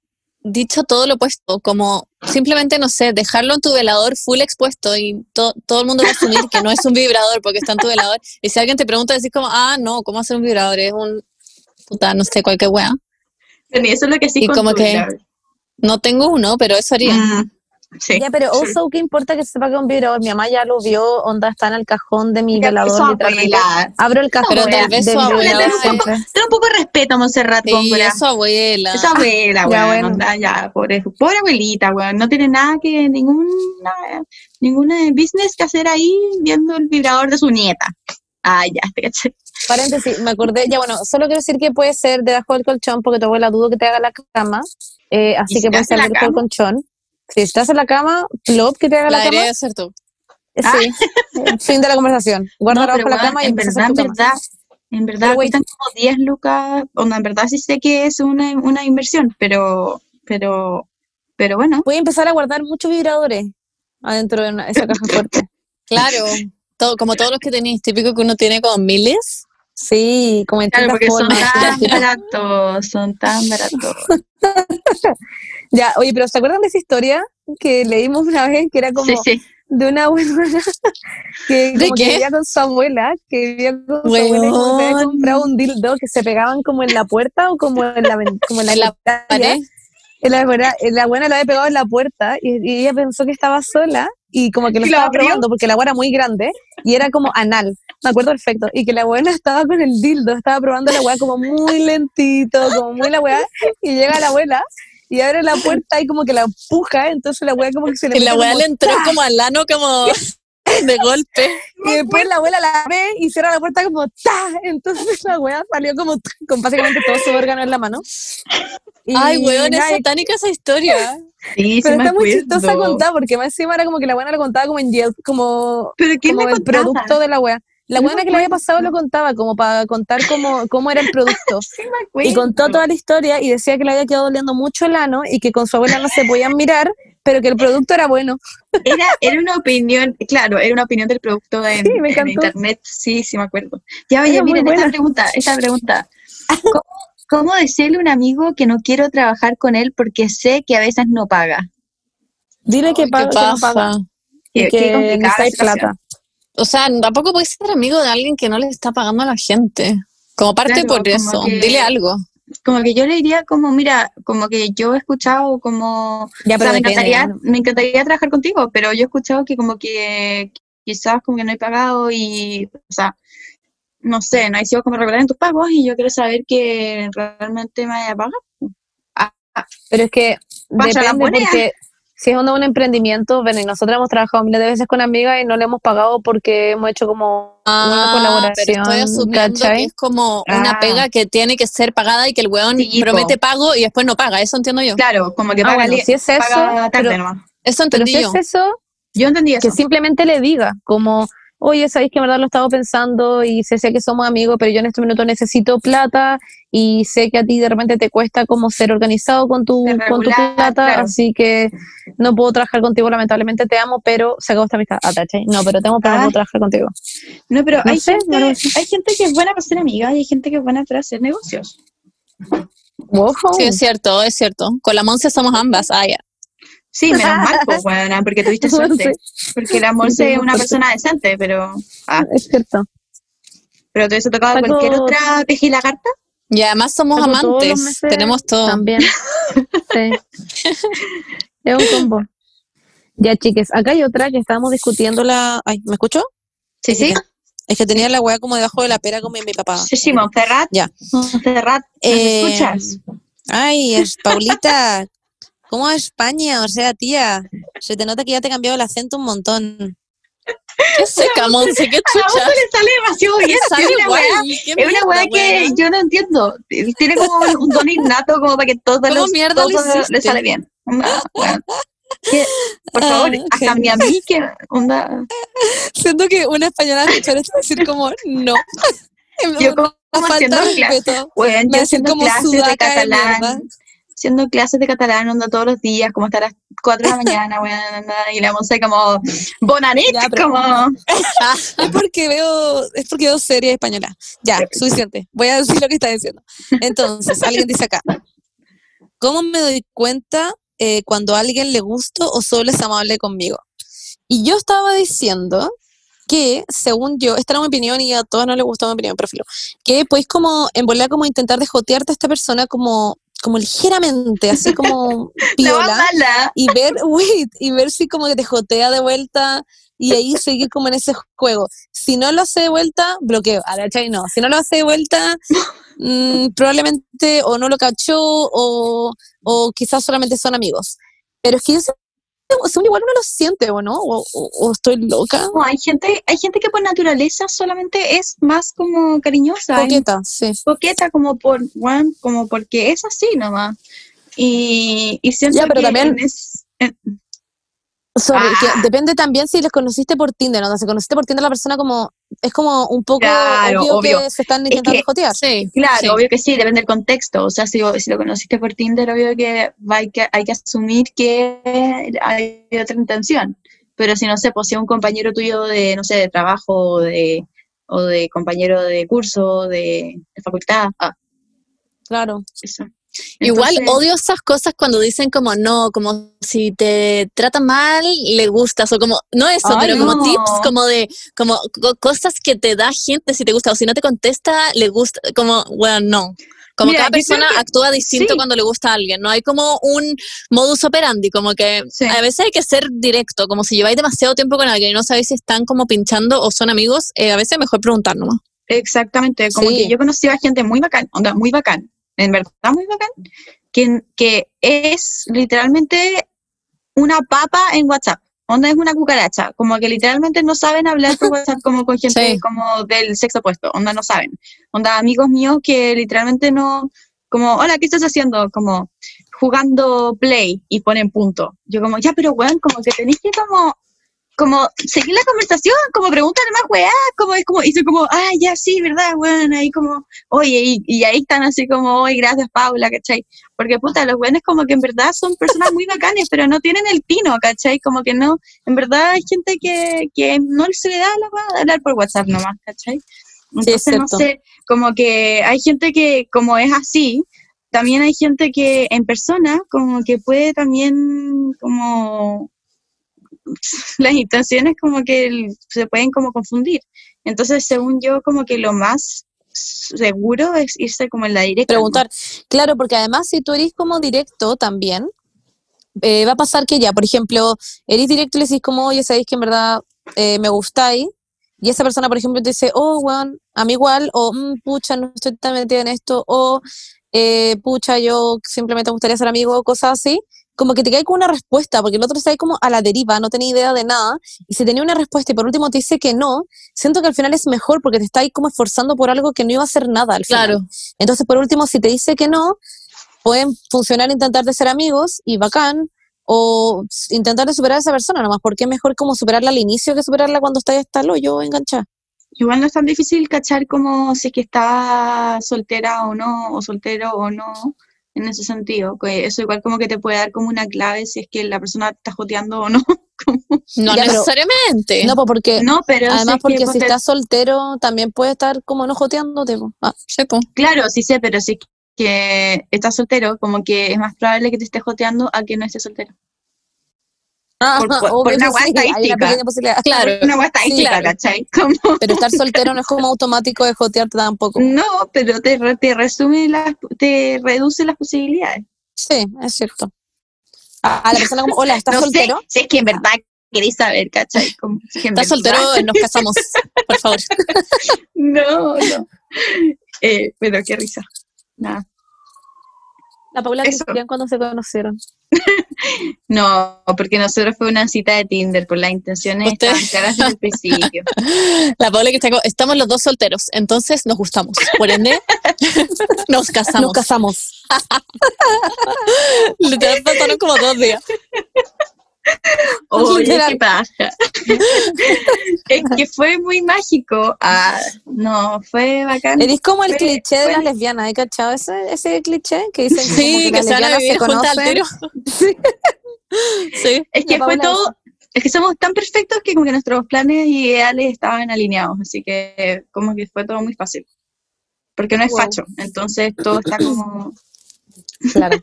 dicho todo lo opuesto, como simplemente, no sé, dejarlo en tu velador full expuesto y to- todo el mundo va a asumir que no es un vibrador porque está en tu velador. Y si alguien te pregunta, decís como, ah, no, ¿cómo hacer un vibrador? Es un, puta, no sé, cualquier wea. Y eso es lo que sí Y con como tu que-. No tengo uno, pero eso haría. Mm, sí. Ya, pero sí. also, ¿qué importa que sepa que es un vibrador? Mi mamá ya lo vio, onda, está en el cajón de mi velador, abuela. Abro el cajón Pero de, tal vez de su abuela es un. Ten un poco de respeto, Monserrat Sí, Góngora. eso abuela. Esa abuela, Ya, weón, bueno. onda, ya, pobre, pobre abuelita, weón, no tiene nada que, ninguna, ninguna business que hacer ahí viendo el vibrador de su nieta. Ah, ya, te caché. Paréntesis, me acordé, ya bueno, solo quiero decir que puede ser debajo del colchón porque tu abuela dudo que te haga la cama, eh, así ¿Y si que puede ser la debajo del colchón. Si estás en la cama, plop que te haga La la, cama, hacer tú. eh, sí, fin de la conversación. Guarda No, abajo la cama y en a verdad, hacer en tu cama. verdad, en verdad, cuestan como 10 lucas, onda, en verdad sí sé que es una, una inversión, pero, pero, pero bueno. Puede empezar a guardar muchos vibradores adentro de una- esa caja fuerte. Claro, todo, como todos los que tenéis, típico que uno tiene como miles. Sí, como en Claro, porque son formas. tan baratos, son tan baratos. Ya, oye, pero ¿se acuerdan de esa historia que leímos una vez que era como Sí, sí. de una abuela que ¿De como que vivía con su abuela, que vivía con su abuela y como que había comprado un dildo que se pegaban como en la puerta o como en la, como en la, la pared. La, abuela, la abuela lo había pegado en la puerta y, y ella pensó que estaba sola y como que lo ¿Y la estaba abrió? probando porque la abuela era muy grande y era como anal, me acuerdo perfecto, y que la abuela estaba con el dildo, estaba probando la abuela como muy lentito, como muy la abuela, y llega la abuela y abre la puerta y como que la empuja, entonces la abuela como que se le Y la weá como le entró como al ano como de golpe. y después la abuela la ve y cierra la puerta como ¡ta! Entonces la abuela salió como con básicamente todo su órgano en la mano. Y Ay, weón, es satánica esa historia. Sí, pero está muy chistosa contada porque más encima era como que la abuela lo contaba como en Yelp, como, Pero ¿quién como el contaba? producto de la wea. La buena que le había pasado lo contaba como para contar cómo, cómo era el producto. Sí me acuerdo. Y contó toda la historia y decía que le había quedado doliendo mucho el ano y que con su abuela no se podían mirar, pero que el producto era bueno. Era, era una opinión, claro, era una opinión del producto en, Sí, me en encantó. internet. Sí, sí me acuerdo. Ya, oye, miren, esta pregunta, esta pregunta. ¿Cómo, cómo decirle a un amigo que no quiero trabajar con él porque sé que a veces no paga? Dile que paga, ¿Qué que no paga que necesitas situación. plata. O sea, tampoco puedes ser amigo de alguien que no le está pagando a la gente. Como parte Claro, por como eso, que- dile algo. Como que yo le diría como, mira, como que yo he escuchado como, Ya, o sea, pero me encantaría, me encantaría trabajar contigo, pero yo he escuchado que como que quizás como que no he pagado y, o sea, no sé, no hay sido como regular en tus pagos y yo quiero saber que realmente me vaya a pagar. Pero es que depende porque si es uno un emprendimiento, bueno, y nosotros hemos trabajado miles de veces con amigas y no le hemos pagado porque hemos hecho como una Ah, colaboración, pero estoy asumiendo ¿cachai? que es como una Ah. pega que tiene que ser pagada y que el weón Sí, po. promete pago y después no paga. Eso entiendo yo. Claro, como que Ah, paga, bueno, si es eso, paga tarde pero- nomás. Eso Pero entendí si yo. es eso, Yo entendí eso. que simplemente le diga, como, oye, sabéis que en verdad lo he estado pensando y sé, sé que somos amigos, pero yo en este minuto necesito plata y sé que a ti de repente te cuesta como ser organizado con tu, con tu plata, claro. así que no puedo trabajar contigo, lamentablemente te amo, pero se acabó esta amistad. Ah, ¿cachai? No, pero te amo, pero no Ah. trabajar contigo. No, pero No hay, sé, gente, hay gente que es buena para ser amiga y hay gente que es buena para hacer negocios. Wow. Sí, es cierto, es cierto. Con la Monse somos ambas. Ah, ya. Sí, menos mal, pues, weona, porque tuviste suerte. Porque el amor Sí, es una persona decente, pero. Ah, Es cierto. pero te hubiese tocado Saco- cualquier otra pejilagarta. Y además somos amantes, meses tenemos todo. También. Sí. es un combo. Ya, chiques, acá hay otra que estábamos discutiendo la... Ay, ¿me escuchó? Sí, sí. Es que tenía la weá como debajo de la pera como mi papá. Sí, sí, Montserrat. Ya. Montserrat, ¿nos Eh, escuchas? Ay, es Paulita, ¿cómo España? O sea, tía, se te nota que ya te he cambiado el acento un montón. ¿Qué seca, Monse? ¿Qué A chucha? Monse le sale demasiado bien. Sale es una weá, es una weá que yo no entiendo. Tiene como un, don innato como para que todo, ¿Cómo los, mierda todo le sale bien. Onda, por favor, Ah, hasta ok. a mí que onda. Siento que una española escuchar esto a decir como, no. Yo como, falta haciendo clases, Me yo haciendo como clases de catalán. Haciendo clases de catalán onda todos los días, como hasta las 4 de la mañana, weón, y la Monse como Bonanit, como Es porque veo, es porque veo serie española. Ya, suficiente. Voy a decir lo que está diciendo. Entonces, alguien dice acá, ¿cómo me doy cuenta eh, cuando a alguien le gusto o solo es amable conmigo? Y yo estaba diciendo que, según yo, esta era mi opinión y a todos no les gustó mi opinión, pero filo, que podéis como, en volar como intentar de jotearte a esta persona como, como ligeramente, así como la piola y ver, wait, y ver si como que te jotea de vuelta y ahí seguir como en ese juego. Si no lo hace de vuelta, bloqueo. A la ¿cachai? no. Si no lo hace de vuelta, mm, probablemente o no lo cachó o, o quizás solamente son amigos. Pero es que yo según igual uno lo siente, ¿o no? O, o- o estoy loca. No, hay gente, hay gente que por naturaleza solamente es más como cariñosa, Coqueta, sí. coqueta como por, bueno, como porque es así nomás. Y, y siento Ya, pero que también- es- Sorry, Ah. que depende también si los conociste por Tinder, ¿no? Si conociste por Tinder la persona como, es como un poco Claro, obvio, obvio. que se están Es intentando que- jotear. Sí, claro, sí. obvio que sí, depende del contexto. O sea, si, si lo conociste por Tinder, obvio que, hay que hay que asumir que hay otra intención. Pero si no sé, pues si es un compañero tuyo de, no sé, de trabajo o de, o de compañero de curso, de, de facultad, ah, Claro. eso. Igual Entonces- odio esas cosas cuando dicen como no, como si te tratan mal, le gustas, o como, no eso, pero como tips, como de, como co- cosas que te da gente si te gusta, o si no te contesta, le gusta, como, bueno, no. Como Mira, cada persona que- actúa distinto sí. cuando le gusta a alguien, no hay como un modus operandi, como que Sí. a veces hay que ser directo, como si lleváis demasiado tiempo con alguien y no sabéis si están como pinchando o son amigos, eh, a veces es mejor preguntar nomás. Exactamente, como Sí. que yo conocí a gente muy bacán, onda, muy bacán, en verdad muy bacán, que, que es literalmente una papa en WhatsApp, onda es una cucaracha, como que literalmente no saben hablar por WhatsApp como con gente Sí. como del sexo opuesto, onda no saben, onda amigos míos que literalmente no, como, hola, ¿qué estás haciendo? Como jugando play y ponen punto. Yo como, ya, pero weón, como que tenéis que como como seguir la conversación, como pregúntale más weá, como es como, y soy como, ah, ya sí, verdad, weón, ahí como, oye, y, y ahí están así como, oye, gracias Paula, ¿cachai? Porque puta, los weones como que en verdad son personas muy bacanes, pero no tienen el tino, ¿cachai? Como que no, en verdad hay gente que, que no se le da la weá de hablar por WhatsApp nomás, ¿cachai? Entonces, no sé, como que hay gente que, como es así, también hay gente que en persona, como que puede también, como, las intenciones como que se pueden como confundir. Entonces, según yo, como que lo más seguro es irse como en la directa. Preguntar. Claro, porque además si tú eres como directo también, eh, va a pasar que ya, por ejemplo, eres directo y le decís como, oye, sabéis que en verdad eh, me gustáis, y esa persona, por ejemplo, te dice, oh, weón, a mí igual, o "Mm, pucha, no estoy tan metida en esto, o eh, pucha, yo simplemente me gustaría ser amigo, cosas así, como que te cae con una respuesta, porque el otro está ahí como a la deriva, no tenía idea de nada, y si tenía una respuesta y por último te dice que no, siento que al final es mejor porque te está ahí como esforzando por algo que no iba a hacer nada al final. Claro. Entonces, por último, si te dice que no, pueden funcionar intentar de ser amigos y bacán, o intentar de superar a esa persona nomás, porque es mejor como superarla al inicio que superarla cuando está hasta el hoyo enganchada. Igual no es tan difícil cachar como si es que está soltera o no, o soltero o no, en ese sentido. Que eso igual como que te puede dar como una clave si es que la persona está joteando o no. No Ya, pero- necesariamente. No, pues porque, No, pero si además que, porque si ponte- estás soltero, también puede estar como no joteándote. Ah. Claro, sí sé, pero si es que estás soltero, como que es más probable que te esté joteando a que no estés soltero. Ah, por, por una sí, hay una estadística. Claro. Una hueá estadística, claro. ¿cachai? Como- Pero estar soltero no es como automático de jotearte tampoco. no, pero te, te resume las, te reduce las posibilidades. Sí, es cierto. A la persona como, hola, ¿estás no soltero? sé si es que en verdad queréis saber, ¿cachai? Como, si ¿Estás soltero? verdad- Nos casamos, por favor. No, no. Eh, pero qué risa. Nada. La Paula. Cristian cuando se conocieron. No, porque nosotros fue una cita de Tinder, por las intenciones claras desde el principio. La Paula que está estamos los dos solteros, entonces nos gustamos. Por ende, nos casamos. Nos casamos. Literal pasaron como dos días. Oye, qué paja. es que fue muy mágico. Ah, no, fue bacán. Eres como el Fue- cliché de las lesbianas, ¿hay cachado ese, ese cliché? Que dicen que, Sí, que se van a vivir se conocen. Sí. Es que fue todo, es que somos tan perfectos que como que nuestros planes ideales estaban alineados, así que como que fue todo muy fácil. Porque no es Wow. facho, entonces todo está como... Claro.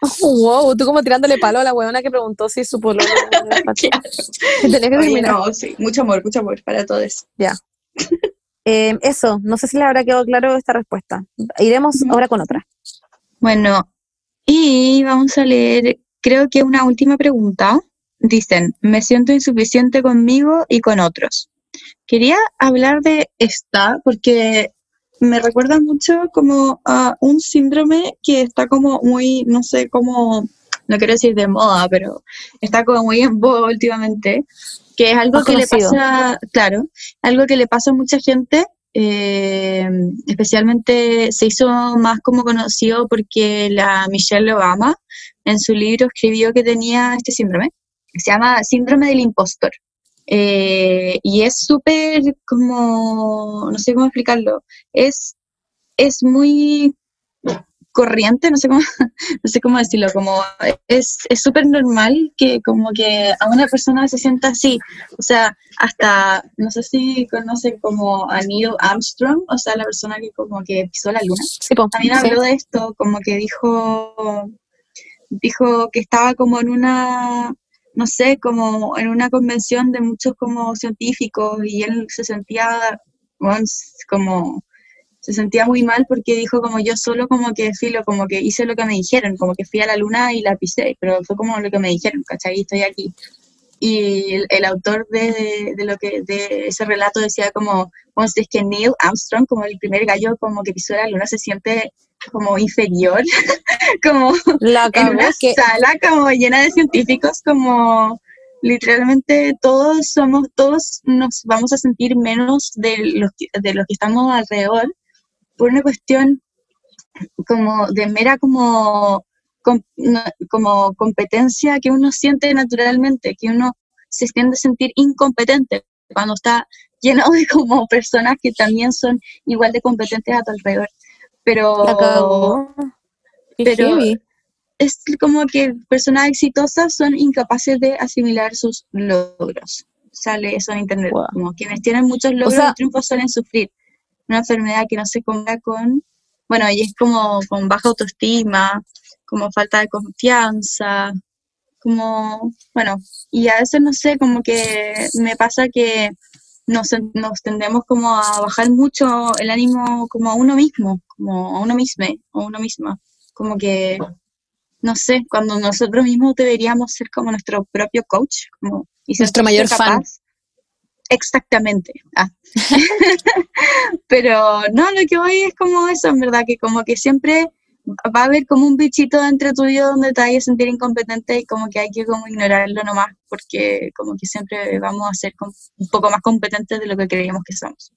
wow, tú como tirándole palo a la weona que preguntó si su pololo facho. Que Oye, no, sí, mucho amor, mucho amor para todos. Eh, eso, no sé si le habrá quedado claro esta respuesta. Iremos ahora con otra. Bueno, y vamos a leer, creo que una última pregunta. Dicen, me siento insuficiente conmigo y con otros. Quería hablar de esta porque me recuerda mucho como a un síndrome que está como muy, no sé, como, no quiero decir de moda, pero está como muy en boga últimamente, que es algo Más que le pasa, claro, algo que le pasa a mucha gente, eh, especialmente se hizo más como conocido porque la Michelle Obama en su libro escribió que tenía este síndrome, que se llama síndrome del impostor. Eh, y es súper como, no sé cómo explicarlo, es, es muy corriente, no sé cómo, no sé cómo decirlo, como es es súper normal que como que a una persona se sienta así, o sea, hasta, no sé si conocen como a Neil Armstrong, o sea, la persona que como que pisó la luna, Sí, también Sí. habló de esto, como que dijo, dijo que estaba como en una, no sé, como en una convención de muchos como científicos y él se sentía, como, se sentía muy mal porque dijo como yo solo como que filo, como que hice lo que me dijeron, como que fui a la luna y la pisé, pero fue como lo que me dijeron, ¿cachai? Estoy aquí. Y el, autor de, de lo que de ese relato decía como, bueno, es que Neil Armstrong, como el primer gallo como que pisó la luna, se siente como inferior, como La en una que sala como llena de científicos, como literalmente todos somos, todos nos vamos a sentir menos de los que, de los que estamos alrededor por una cuestión como de mera como, como competencia que uno siente naturalmente, que uno se tiende a sentir incompetente cuando está lleno de como personas que también son igual de competentes a tu alrededor. Pero la cagó. Qué pero- es como que personas exitosas son incapaces de asimilar sus logros. Sale eso en internet. Wow. Como quienes tienen muchos logros sea- y triunfos suelen sufrir una enfermedad que no se compara con, bueno, y es como con baja autoestima, como falta de confianza, como, bueno, y a veces no sé, como que me pasa que nos, nos tendemos como a bajar mucho el ánimo como a uno mismo, como a uno mismo, o uno misma, como que no sé, cuando nosotros mismos deberíamos ser como nuestro propio coach, como y Nuestro mayor fan. capaz. Exactamente. Ah. Pero no, lo que voy es como eso, en verdad, que como que siempre va a haber como un bichito dentro tuyo donde te vayas a sentir incompetente y como que hay que como ignorarlo nomás, porque como que siempre vamos a ser com- un poco más competentes de lo que creíamos que somos.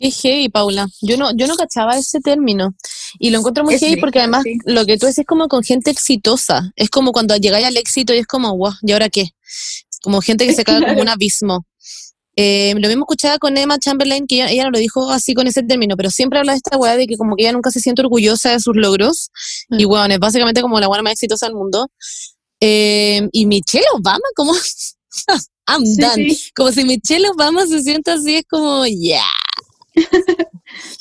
Qué heavy, Paula. Yo no, yo no cachaba ese término. Y lo encuentro muy Es heavy porque además sí. lo que tú decís es como con gente exitosa. Es como cuando llegáis al éxito y es como, wow, ¿y ahora qué? Como gente que se cae como un abismo. Eh, lo mismo escuchaba con Emma Chamberlain, que ella, ella no lo dijo así con ese término, pero siempre habla de esta weá de que como que ella nunca se siente orgullosa de sus logros. Y Mm. bueno, es básicamente como la buena más exitosa del mundo. Eh, y Michelle Obama, como I'm Sí, done. sí. Como si Michelle Obama se sienta así, es como, yeah.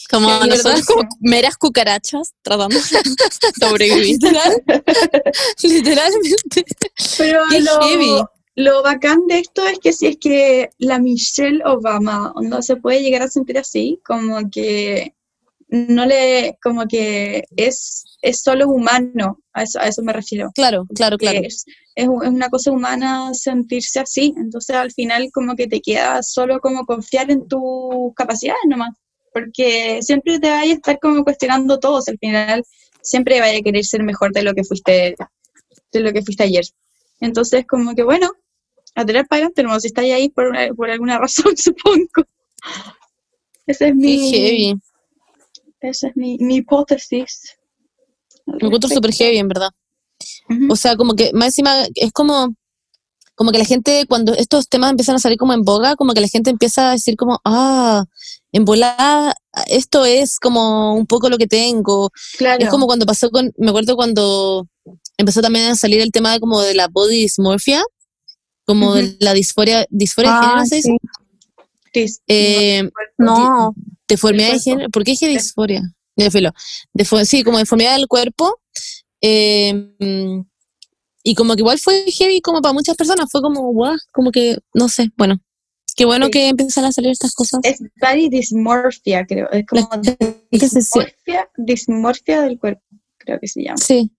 Como Sí, nosotros como meras cucarachas tratando de sobrevivir. Literal. Literalmente. Pero Qué lo, heavy. lo bacán de esto es que si es que la Michelle Obama no se puede llegar a sentir así, como que no le, como que es, es solo humano, a eso, a eso me refiero. Claro, claro, claro. Es, es una cosa humana sentirse así, entonces al final como que te queda solo como confiar en tus capacidades nomás, porque siempre te vayas a estar como cuestionando todo, o sea, al final siempre vaya a querer ser mejor de lo que fuiste, de lo que fuiste ayer. Entonces como que bueno, a tirar para adelante, nomás, si estáis ahí por, una- por alguna razón, supongo. Esa es mi, heavy. esa es mi, mi hipótesis. Me encuentro súper heavy, en verdad. O sea, como que más encima es como, como que la gente, cuando estos temas empiezan a salir como en boga, como que la gente empieza a decir como, ah, en volada, esto es como un poco lo que tengo. Claro. Es como cuando pasó con, me acuerdo cuando empezó también a salir el tema de como de la body dysmorphia, como de la disforia, disforia de Ah, género, ¿se dice? sí. Eh, No, deformidad de género, ¿por qué dije disforia? Ya, filo. Defo- sí, como deformidad del cuerpo. Eh, y como que igual fue heavy como para muchas personas, fue como, guau, como que, no sé, bueno, qué bueno Sí. que empiezan a salir estas cosas. Es body dysmorphia, creo. Es como dismorfia, dismorfia del cuerpo, creo que se llama. Sí,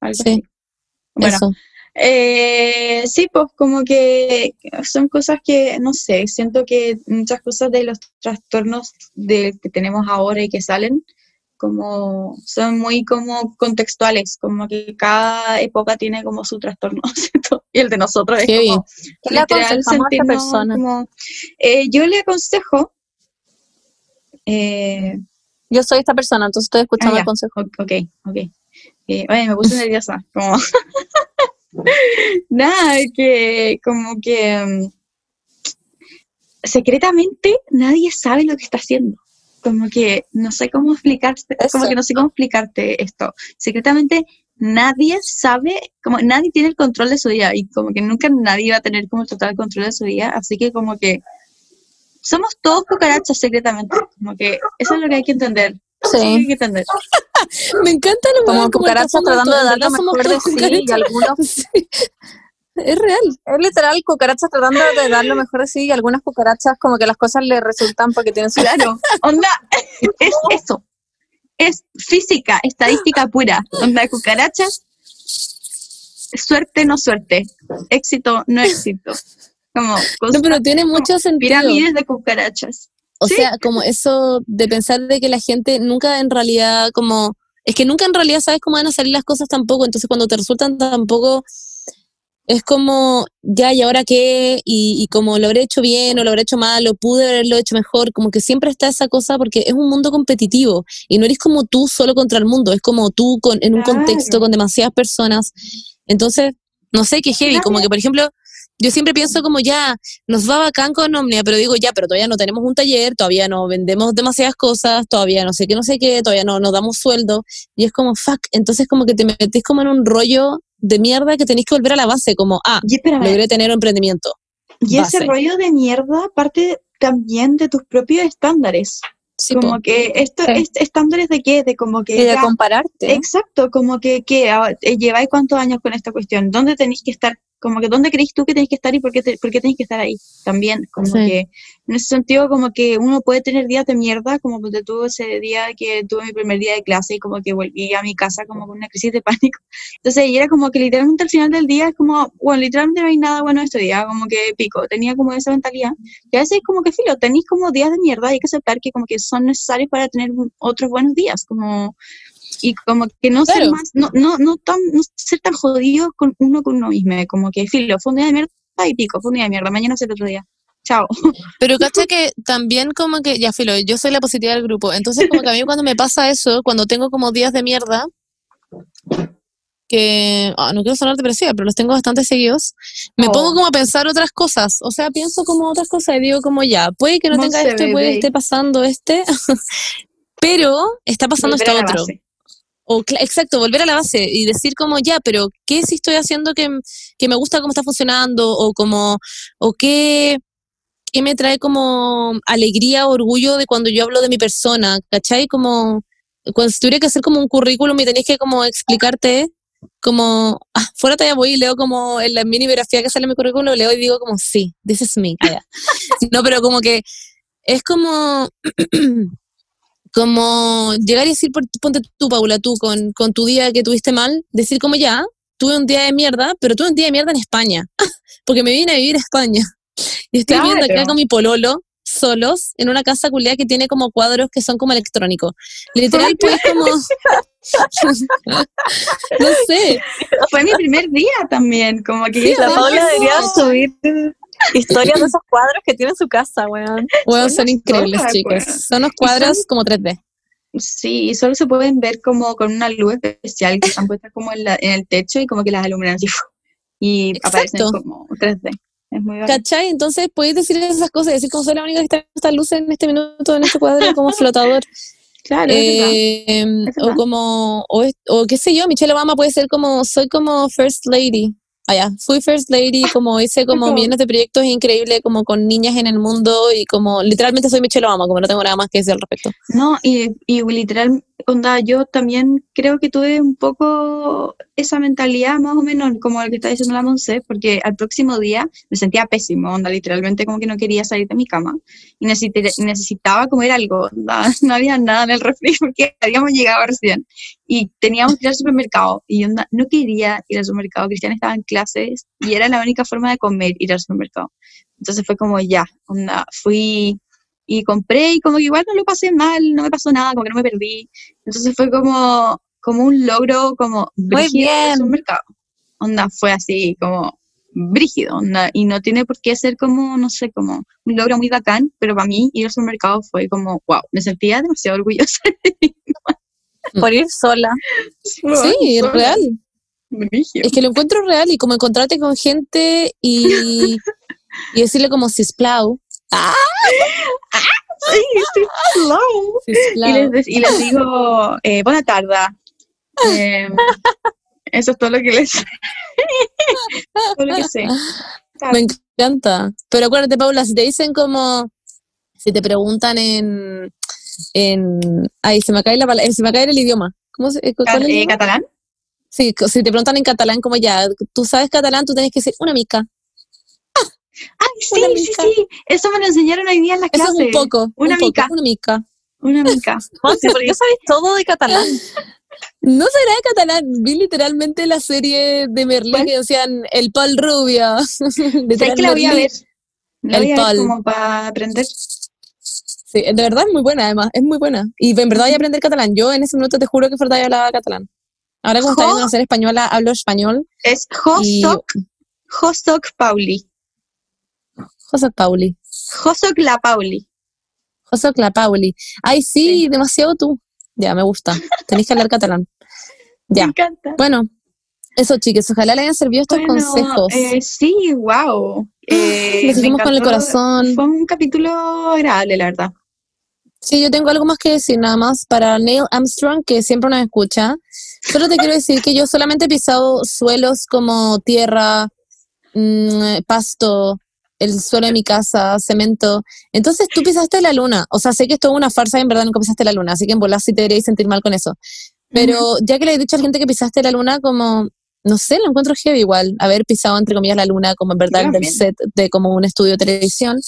Algo Sí. así. Bueno, eso. eh, sí, pues como que son cosas que, no sé, siento que muchas cosas de los trastornos de, que tenemos ahora y que salen, como son muy como contextuales, como que cada época tiene como su trastorno, ¿cierto? Y el de nosotros es como ¿Qué le aconsejamos a esta persona? como- eh, yo le aconsejo eh, yo soy esta persona, entonces estoy escuchando Ah, el consejo. Ok, ok. Eh, oye, me puse nerviosa. Como... Nada, que como que mm, secretamente nadie sabe lo que está haciendo. Como que no sé cómo explicarte, como que no sé cómo explicarte esto. Secretamente nadie sabe, como nadie tiene el control de su día y como que nunca nadie va a tener como el total control de su día, así que como que somos todos cucarachas secretamente, como que eso es lo que hay que entender. Lo que hay Sí. que entender. Me encanta lo Como cucarachas tratando de dar lo mejor de sí y algunos Sí. Es real. Es literal, cucarachas tratando de dar lo mejor de sí y algunas cucarachas como que las cosas le resultan porque tienen su... Claro, onda, es eso. Es física, estadística pura. Onda, cucarachas, suerte, no suerte. Éxito, no éxito. Como No, pero tiene mucho sentido. pirámides de cucarachas. O Sí. sea, como eso de pensar de que la gente nunca en realidad como es que nunca en realidad sabes cómo van a salir las cosas tampoco, entonces cuando te resultan tampoco es como ya y ahora qué y, y como lo habré hecho bien o lo habré hecho mal o pude haberlo hecho mejor, como que siempre está esa cosa porque es un mundo competitivo y no eres como tú solo contra el mundo, es como tú con, en un Claro. contexto con demasiadas personas. Entonces, no sé qué heavy, como que por ejemplo, yo siempre pienso como ya, nos va bacán con Omnia, pero digo ya, pero todavía no tenemos un taller, todavía no vendemos demasiadas cosas, todavía no sé qué, no sé qué, todavía no nos damos sueldo. Y es como, fuck, entonces como que te metes como en un rollo de mierda que tenés que volver a la base, como, ah, logré tener un emprendimiento. y ese rollo de mierda parte también de tus propios estándares. Sí, como po. que esto, Sí. estándares de qué, de como que Y de ya- compararte. Exacto, como que, que ah, eh, lleváis cuántos años con esta cuestión, ¿dónde tenéis que estar? Como que dónde creéis tú que tenéis que estar y por qué, te- por qué tenéis que estar ahí también, como Sí. que en ese sentido como que uno puede tener días de mierda, como porque tuve ese día que tuve mi primer día de clase y como que volví a mi casa como con una crisis de pánico. Entonces, y era como que literalmente al final del día es como, bueno, literalmente no hay nada bueno este día, como que pico, tenía como esa mentalidad. Y a veces como que filo, tenéis como días de mierda hay que aceptar que como que son necesarios para tener otros buenos días, como y como que no ser más, no, no, no tan, no ser tan jodido con uno con uno mismo, como que filo, fue un día de mierda y pico, fue un día de mierda, mañana será otro día. Chao. Pero cacha que también como que, ya filo, yo soy la positiva del grupo, entonces como que a mí cuando me pasa eso, cuando tengo como días de mierda, que, ah, no quiero sonar depresiva, pero los tengo bastante seguidos, me Oh. pongo como a pensar otras cosas, o sea, pienso como otras cosas y digo como ya, puede que no tenga esto, y puede que esté pasando este, pero está pasando Volver esto otro. base. O, exacto, volver a la base y decir como ya, pero ¿qué si estoy haciendo que, que me gusta cómo está funcionando? O como, o qué, qué me trae como alegría, orgullo de cuando yo hablo de mi persona, ¿cachai? Como cuando tuviera que hacer como un currículum y tenéis que como explicarte como, ah, fuera todavía voy y leo como en la mini biografía que sale en mi currículum, leo y digo como, sí, this is me. Ah, no, pero como que es como, como llegar y decir, ponte tú, Paula, tú, con, con tu día que tuviste mal, decir como ya, tuve un día de mierda, pero tuve un día de mierda en España, porque me vine a vivir a España. Y estoy viviendo acá Claro. con mi pololo, solos, en una casa culiada que tiene como cuadros que son como electrónicos. Literal, pues como... no sé, Fue mi primer día también, como que Sí, La Paula debería subir historias de esos cuadros que tiene en su casa, weón. Bueno, Son increíbles, zorras, chicos. weón. Son unos cuadros como 3D. Sí, y solo se pueden ver como con una luz especial que están puestas como en, la- en el techo y como que las alumbran así y aparecen como 3D. Es muy. ¿Cachai? Entonces podéis decir esas cosas y decir como soy la única que está en esta luz en este minuto, en este cuadro como flotador. Claro, es verdad. Eh, o como, o qué sé yo, Michelle Obama puede ser como, soy como First Lady. Allá, fui First Lady, como hice como Como- millones de proyectos increíbles, como con niñas en el mundo y como literalmente soy Michelle Obama, como no tengo nada más que decir al respecto. No, y, y literal, onda, yo también creo que tuve un poco esa mentalidad más o menos como el que está diciendo la Monse, porque al próximo día me sentía pésimo, onda, literalmente como que no quería salir de mi cama y necesitaba comer algo, onda, no había nada en el refri porque habíamos llegado recién y teníamos que ir al supermercado y onda, no quería ir al supermercado, Cristian estaba en clases y era la única forma de comer ir al supermercado. Entonces fue como ya, onda, fui y compré y como que igual no lo pasé mal, no me pasó nada, como que no me perdí. Entonces fue como, como un logro como brígido del bien. supermercado. Onda, fue así como brígido, onda, y no tiene por qué ser como, no sé, como un logro muy bacán, pero para mí ir al supermercado fue como, wow, me sentía demasiado orgullosa. Por ir sola. Sí, es real. Brígido. Es que lo encuentro real y como encontrarte con gente y, y decirle como Sí, sí, hello. Y les, y les digo, eh, buena tarde. Eh, eso es todo lo que les todo lo que sé. Me encanta. Pero acuérdate, Paula, si te dicen como, si te preguntan en, en, ay, se me cae la palabra, se me cae el idioma. ¿Cómo se, cuál es el Eh, idioma? ¿Catalán? Sí, si te preguntan en catalán, como ya, tú sabes catalán, tú tienes que decir una mica. Ay, sí, sí, sí. Eso me lo enseñaron hoy día en la Eso clase. es un poco. Una un poco, mica. Una mica. Una mica. Monse, ¿por qué sabes todo de catalán? No será de catalán, vi literalmente la serie de Merlí ¿Cuál? que decían el Paul Rubio. ¿Sabes que la voy a ver? La El voy a ver como para aprender. Sí, de verdad es muy buena, además, es muy buena. Y en verdad voy a aprender catalán. Yo en ese minuto te juro que yo hablaba catalán. Ahora como está Jo. viendo una serie española, hablo español Es y Josok, Josok Pauli. José Pauli. Josok la Pauli. José La Pauli. Ay, sí, Sí. demasiado tú. Ya, me gusta. Tenéis que hablar catalán. Ya, Me encanta. bueno. Eso, chicos, ojalá le hayan servido estos Bueno, consejos. eh, sí, wow. Eh, me hicimos con el corazón. Fue un capítulo agradable, la verdad. Sí, yo tengo algo más que decir, nada más para Neil Armstrong, que siempre nos escucha. Solo te quiero decir que yo solamente he pisado suelos como tierra, mm, pasto, el suelo de mi casa, cemento. Entonces tú pisaste la luna. O sea, sé que esto es una farsa y en verdad nunca pisaste la luna, así que en volar sí te deberíais sentir mal con eso. Pero ya que le he dicho a la gente que pisaste la luna, como, no sé, lo encuentro heavy igual, haber pisado entre comillas la luna, como en verdad Yo del set de como un estudio de televisión.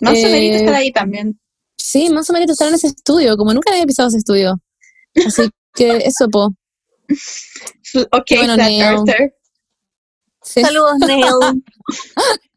No se Eh, merita estar ahí también. Sí, más o menos estar en ese estudio, como nunca había pisado ese estudio. Así que eso, po. Ok, bueno. Sí, Saludos, Neil.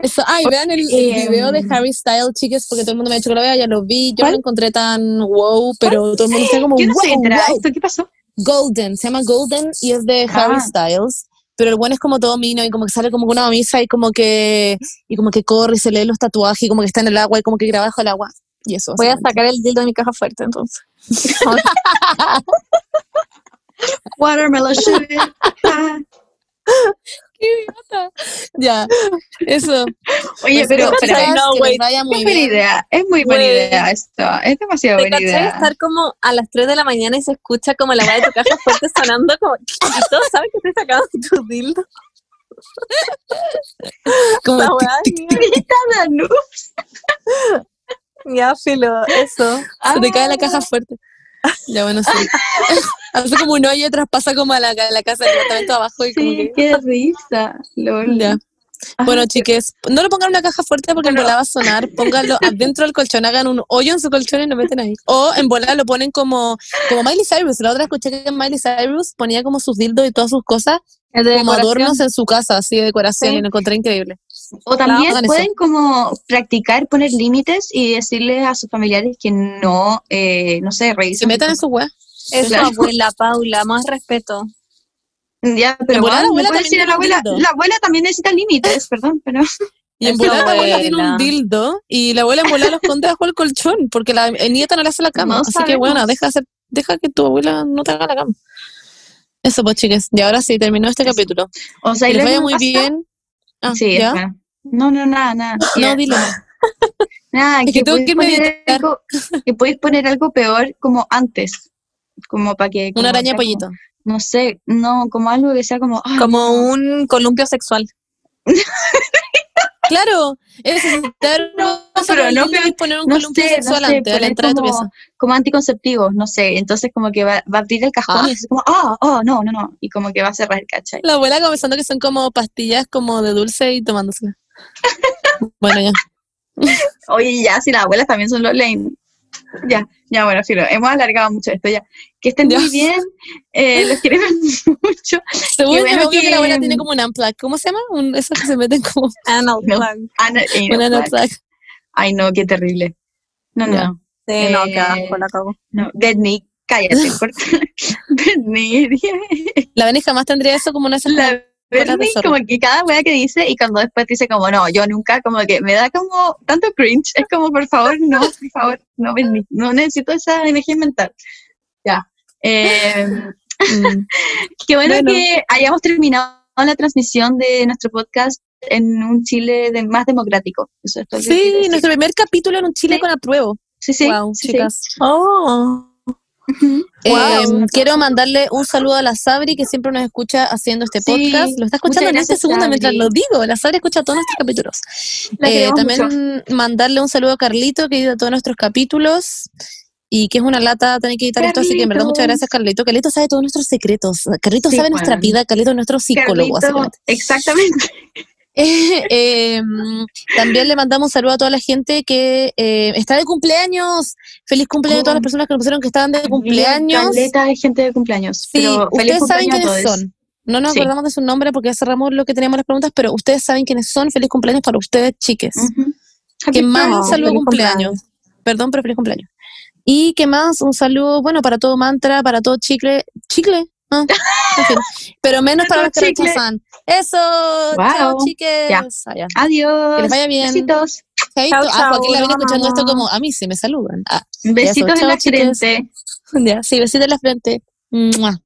eso. Ay, vean el, el video de Harry Styles, chicas, porque todo el mundo me ha dicho que lo vea, ya lo vi. Yo no lo encontré tan wow, pero todo el mundo está como Yo no wow, wow. esto. ¿Qué pasó? Golden, se llama Golden y es de Harry Ah. Styles. Pero el bueno es como todo mino y como que sale como con una camisa y como que y como que corre y se lee los tatuajes y como que está en el agua y como que graba bajo el agua. Y eso. Voy a sacar el dildo de mi caja fuerte, entonces. Watermelon sugar. Ah. ¡Qué idiota! Ya, eso. Oye, Pues, pero, chicas, pero no, güey, es muy buena bien. idea. Es muy buena Güey. idea esto. Es demasiado ¿Te buena idea. estar como a las 3 de la mañana y se escucha como la weá de tu caja fuerte sonando como y todos saben que estoy sacando tu dildo? Como La Grita. Ya, filo, eso. se te cae la caja fuerte. Ya bueno, sí. Hace como un hoyo y traspasa como a la, a la casa del departamento abajo y como Sí, que... qué risa. Lol. Ya. Bueno, chiques, no lo pongan en una caja fuerte porque en volada va a sonar. Pónganlo adentro del colchón, hagan un hoyo en su colchón y lo meten ahí. O en volada lo ponen como, como Miley Cyrus. La otra escuché que Miley Cyrus ponía como sus dildos y todas sus cosas como decoración. adornos en su casa, así de decoración, Sí. y lo encontré increíble. O también pueden como practicar poner límites y decirle a sus familiares que no, eh, no sé, Se revisen. metan en su web. Eso, Claro. abuela Paula, más respeto. Ya, pero bueno, la abuela no puedes también decir a la abuela. dildo. La abuela también necesita límites, perdón, pero. Y en la abuela tiene un dildo y la abuela en volada lo esconde bajo el colchón porque la nieta no le hace la cama. No Así que bueno, deja, hacer, deja que tu abuela no te haga la cama. Eso pues, chicas. Y ahora sí, terminó este Eso. capítulo. O sea, Que y les vaya muy pasa- bien. Ah, Sí, ¿ya? No, no, nada, nada. No, dilo. Nada, Es que tengo a poner algo, que podéis poner algo peor como antes. Como para que. como Una araña como- pollito. no sé, no, como algo que sea como. ay, Como no. un columpio sexual. Claro, es dar No, pero no, pero- poner un no columpio sé, no sexual sé, antes, a la entrada de tu como- pieza. como anticonceptivos, no sé. Entonces, como que va, va a abrir el cajón Ah. y es como, ah, oh, no, no, no. Y como que va a cerrar, ¿cachai? La abuela comenzando que son como pastillas como de dulce y tomándosela. Bueno, ya. Oye, ya, si las abuelas también son los lame. Ya, ya, bueno, filo, hemos alargado mucho esto ya. Que estén muy bien, eh, los queremos mucho. Según Qué yo, bueno obvio que, que- la abuela tiene como un unplug. ¿Cómo se llama? Un, esos que se meten como Anal No. plug. Ana, eh, un unplug. Ay, no, qué terrible. No, no, no. Sí, no, Eh, asco, la cago. no. Britney, cállate, corta. Britney, La Beni jamás tendría eso como una la Britney, como que cada wea que dice y cuando después dice como no, yo nunca, como que me da como tanto cringe. Es como, por favor, no, por favor, no, Britney. No necesito esa energía mental. Ya. Eh, Mm. Qué bueno, Bueno. que hayamos terminado la transmisión de nuestro podcast en un Chile de- más democrático. Eso es Sí, nuestro primer capítulo en un Chile Sí. con apruebo. Sí, sí. wow, sí, sí. chicas. Oh. Eh, Wow. quiero mandarle un saludo a la Sabri que siempre nos escucha haciendo este Sí, podcast. Lo está escuchando en este segundo mientras lo digo. La Sabri escucha todos nuestros capítulos. Eh, también mandarle un saludo a Carlito que edita todos nuestros capítulos y que es una lata tener que editar esto, así que en verdad muchas gracias Carlito. Carlito sabe todos nuestros secretos. Carlito Sí, sabe nuestra vida, Carlito es nuestro psicólogo, Carlito, exactamente. Eh, también le mandamos un saludo a toda la gente que eh, está de cumpleaños. Feliz cumpleaños a todas las Oh. personas que nos pusieron que estaban de cumpleaños. Caleta de gente de cumpleaños. Sí, pero feliz ustedes saben cumpleaños quiénes son. No nos Sí. acordamos de su nombre porque ya cerramos lo que teníamos las preguntas, pero ustedes saben quiénes son. Feliz cumpleaños para ustedes, chiques. Que más un saludo feliz cumpleaños. Perdón, pero feliz cumpleaños. Y que más un saludo, bueno, para todo mantra, para todo chicle. ¿Chicle? Ah, en fin. Pero menos para los que chicle. rechazan. Eso, chao, Wow. chiques. Ya. Ah, ya. Adiós. Que les vaya bien. Besitos. Chaito. Chao, ah, chao, Joaquín la viene escuchando esto como a mí sí me saludan. Ah, Besitos en chao, la chiques. frente. ya, sí, besito en la frente. Mua.